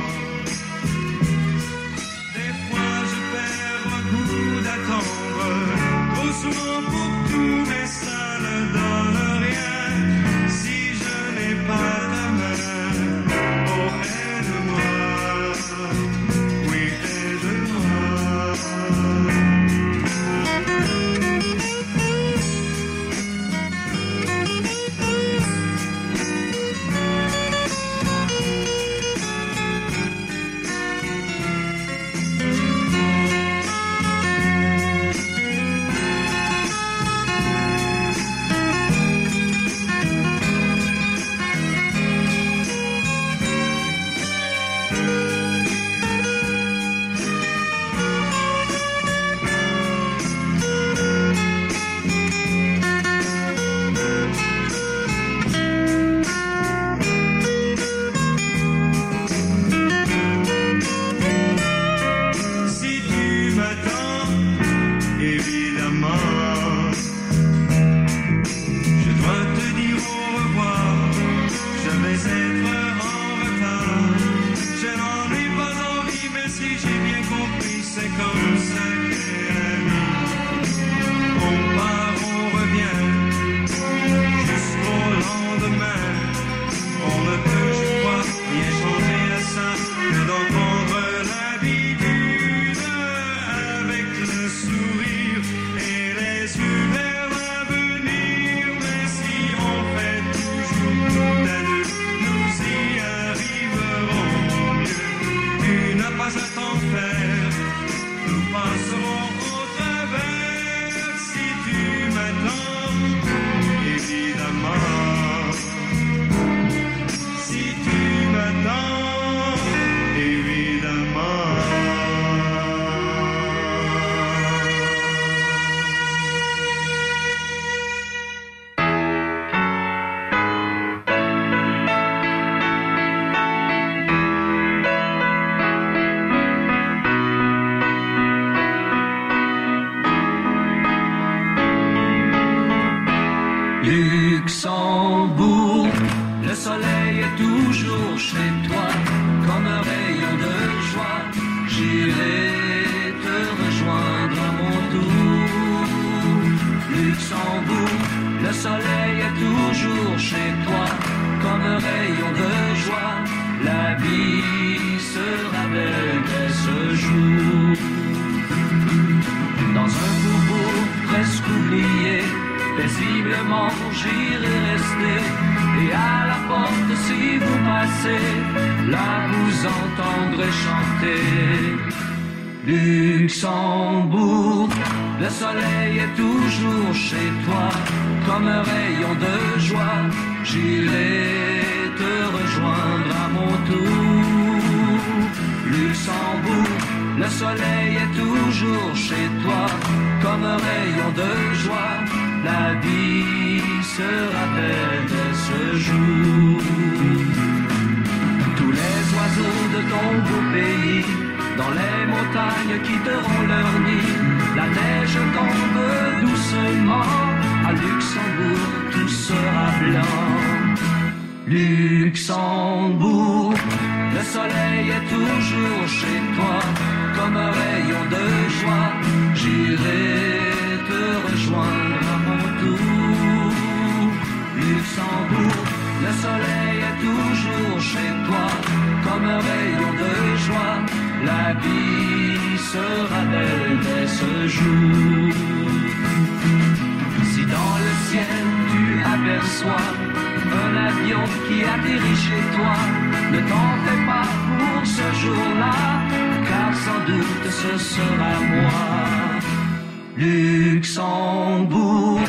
Luxembourg,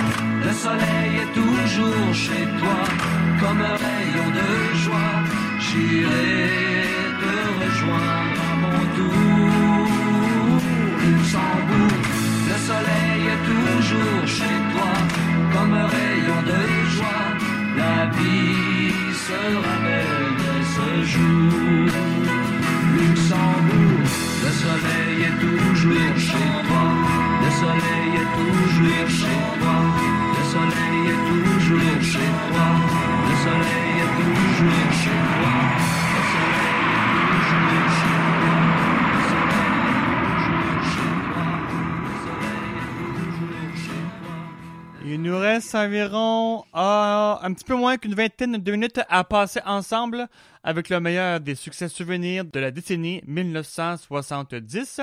le soleil est toujours chez toi, comme un rayon de joie. J'irai te rejoindre à mon tour. Luxembourg, le soleil est toujours chez toi, comme un rayon de joie. La vie sera belle dès ce jour. Luxembourg, le soleil est toujours chez toi. Le soleil est toujours chez toi. Le soleil est toujours chez toi. Le soleil est toujours chez toi. Le soleil est toujours chez toi. Il nous reste environ ah, un petit peu moins qu'une vingtaine de minutes à passer ensemble avec le meilleur des succès souvenirs de la décennie 1970.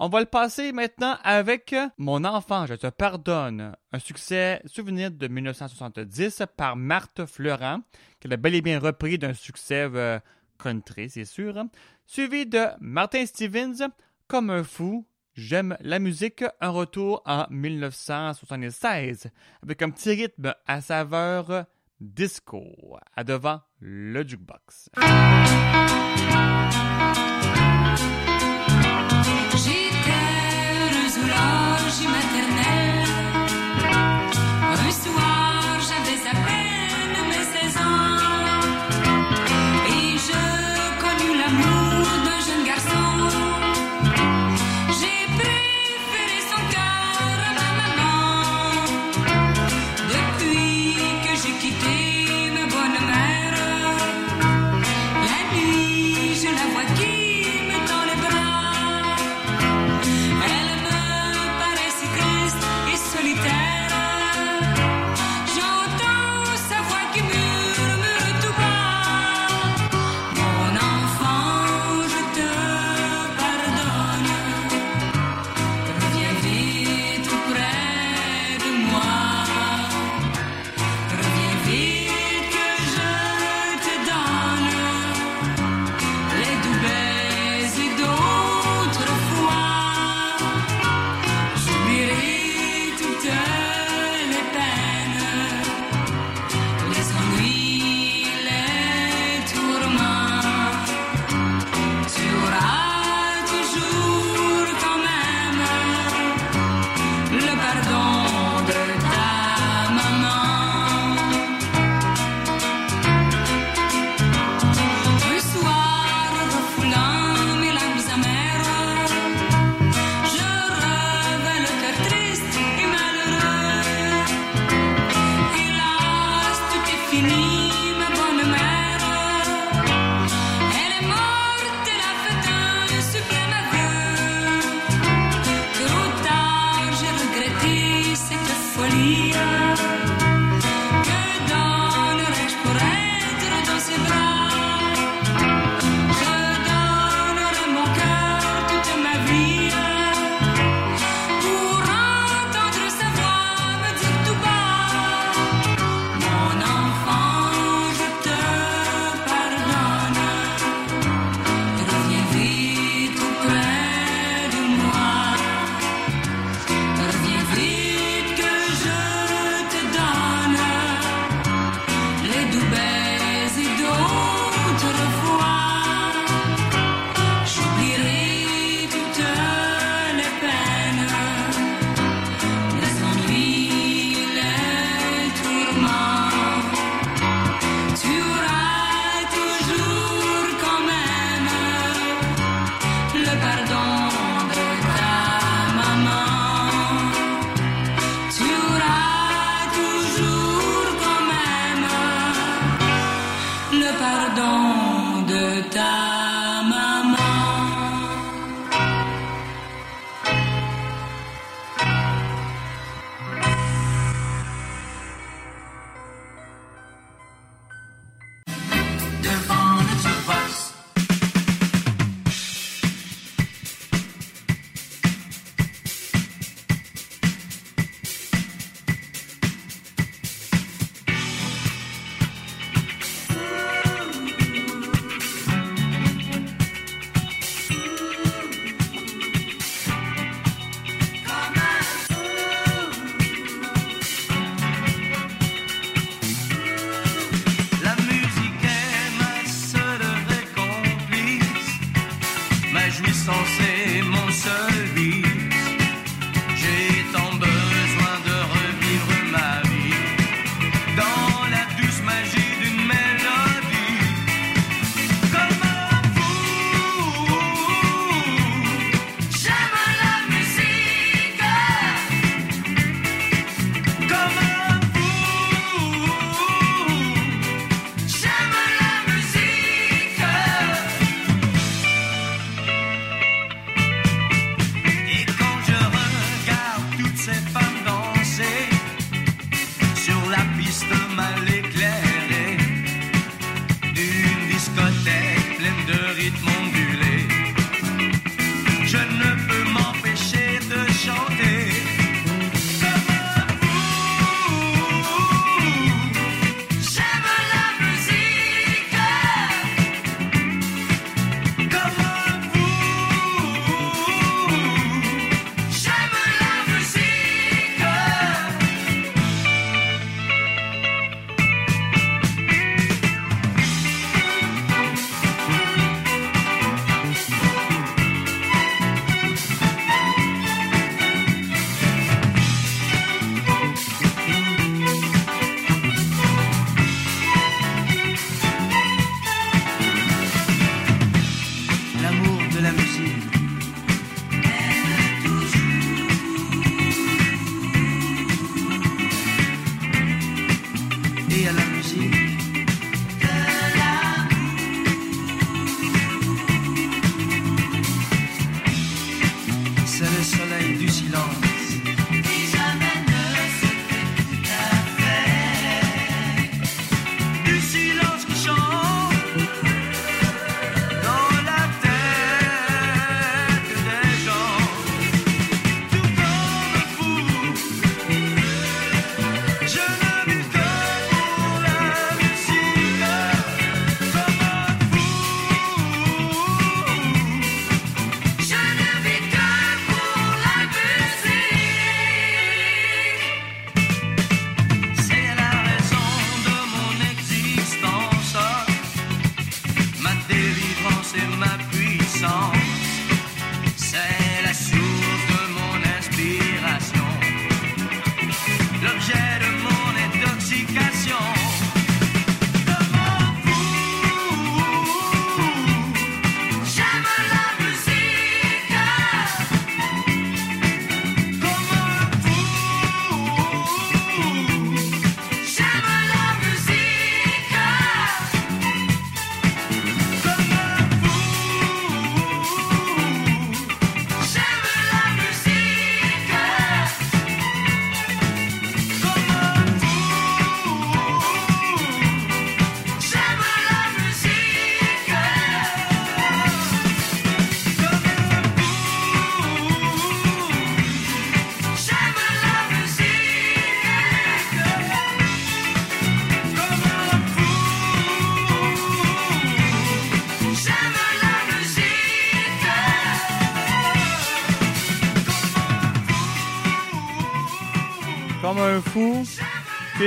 On va le passer maintenant avec Mon enfant, je te pardonne, un succès souvenir de 1970 par Marthe Fleurant, qu'elle a bel et bien repris d'un succès euh, country, c'est sûr, suivi de Martin Stevens, Comme un fou, J'aime la musique, un retour en 1976, avec un petit rythme à saveur disco, à devant le jukebox. she meant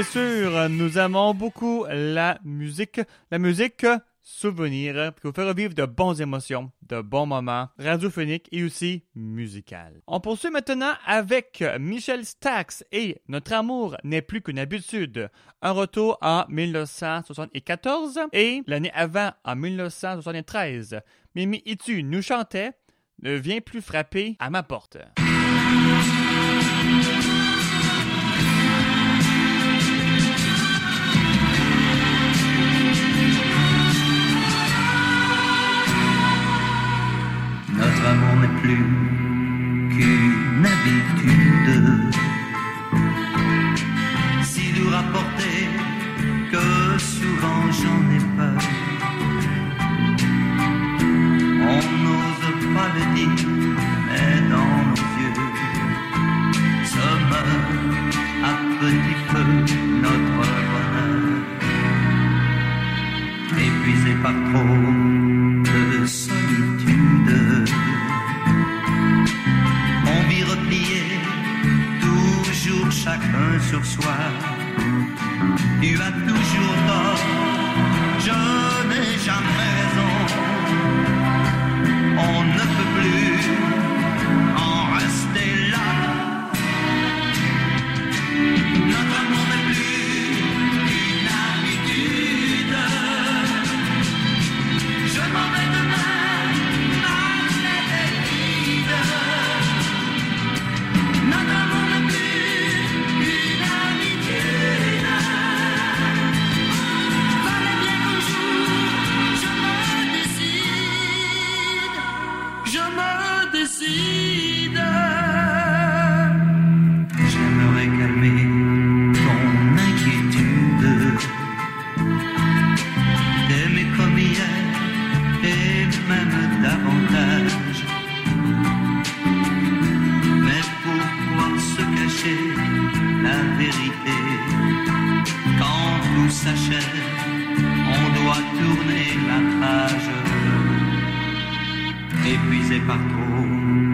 c'est sûr, nous aimons beaucoup la musique. La musique souvenir qui vous fait revivre de bonnes émotions, de bons moments, radiophoniques et aussi musicales. On poursuit maintenant avec Michel Stax et Notre amour n'est plus qu'une habitude. Un retour en 1974 et l'année avant en 1973. Mimi Itu nous chantait Ne viens plus frapper à ma porte. Notre amour n'est plus qu'une habitude. Si nous rapporter que souvent j'en ai peur, on n'ose pas le dire, mais dans nos yeux se meurt à petit feu notre bonheur. Épuisé par trop de solitude, chacun sur soi. Tu as toujours tort, je n'ai jamais raison. On décide. Épuisé par trop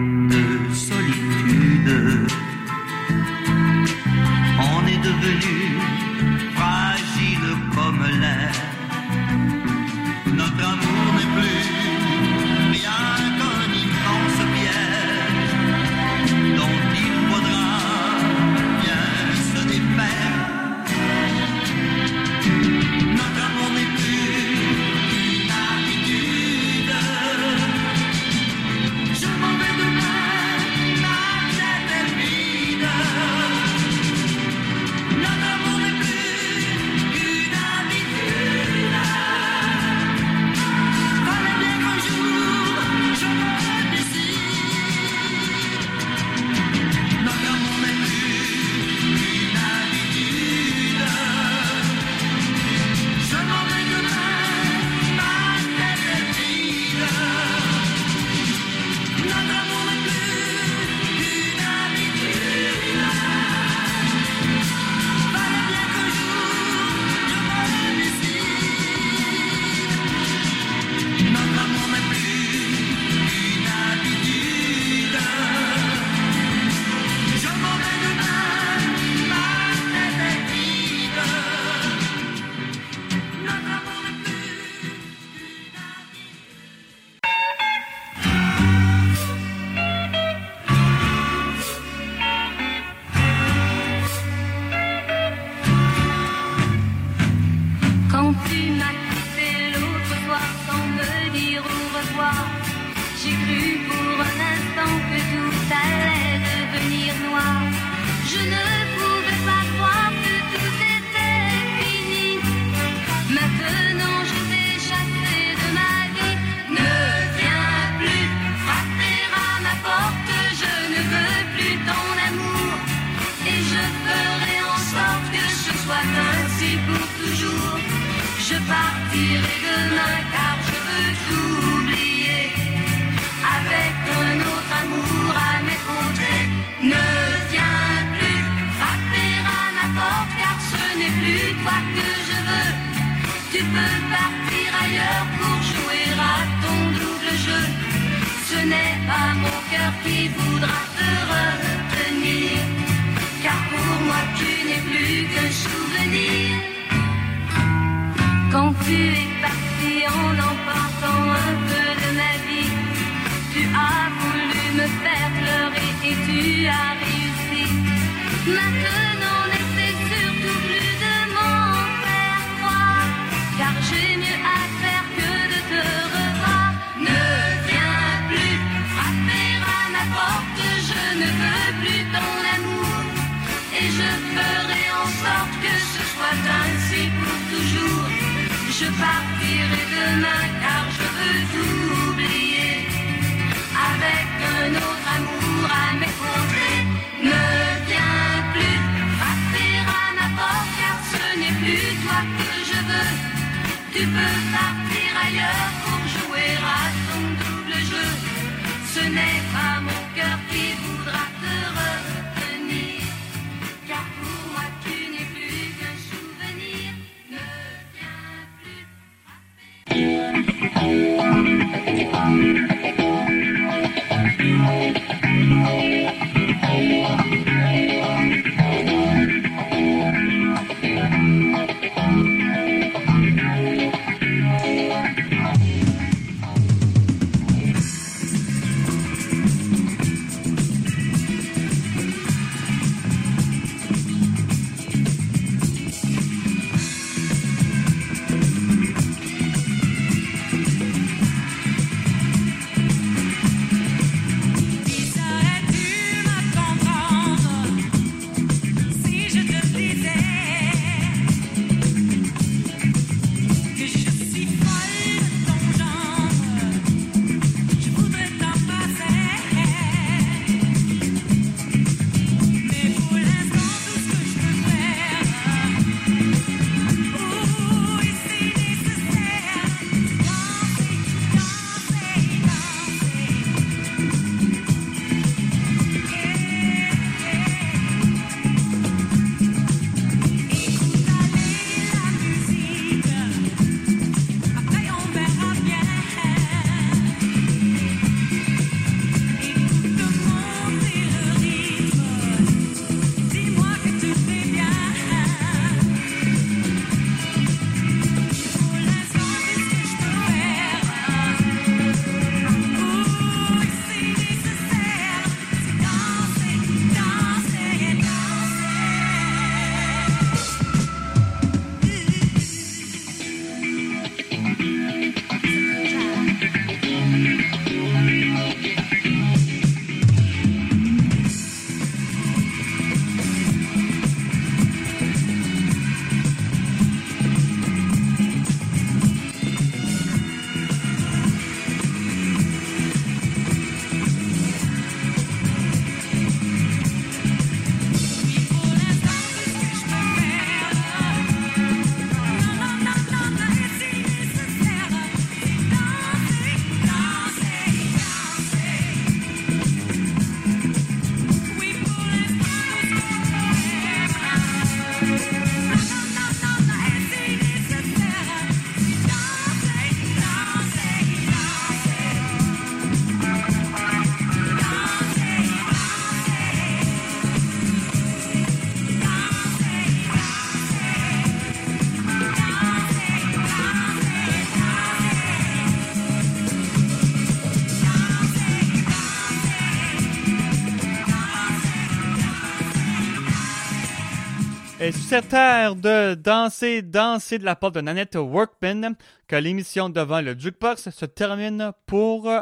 Et sur cette ère de danser, danser de la part de Nanette Workman, que l'émission devant le jukebox se termine pour euh,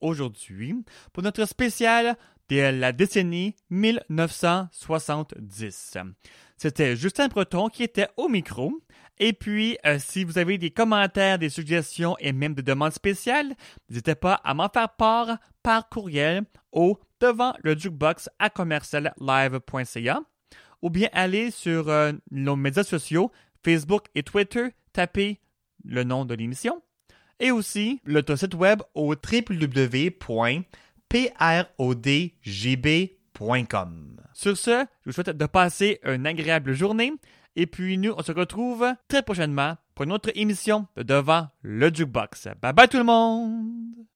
aujourd'hui, pour notre spécial de la décennie 1970. C'était Justin Breton qui était au micro. Et puis, euh, si vous avez des commentaires, des suggestions et même des demandes spéciales, n'hésitez pas à m'en faire part par courriel au devant le jukebox à commerciallive.ca ou bien aller sur euh, nos médias sociaux, Facebook et Twitter, taper le nom de l'émission. Et aussi notre site web au www.prodgb.com. Sur ce, je vous souhaite de passer une agréable journée. Et puis nous, on se retrouve très prochainement pour une autre émission de Devant le Jukebox. Bye bye tout le monde!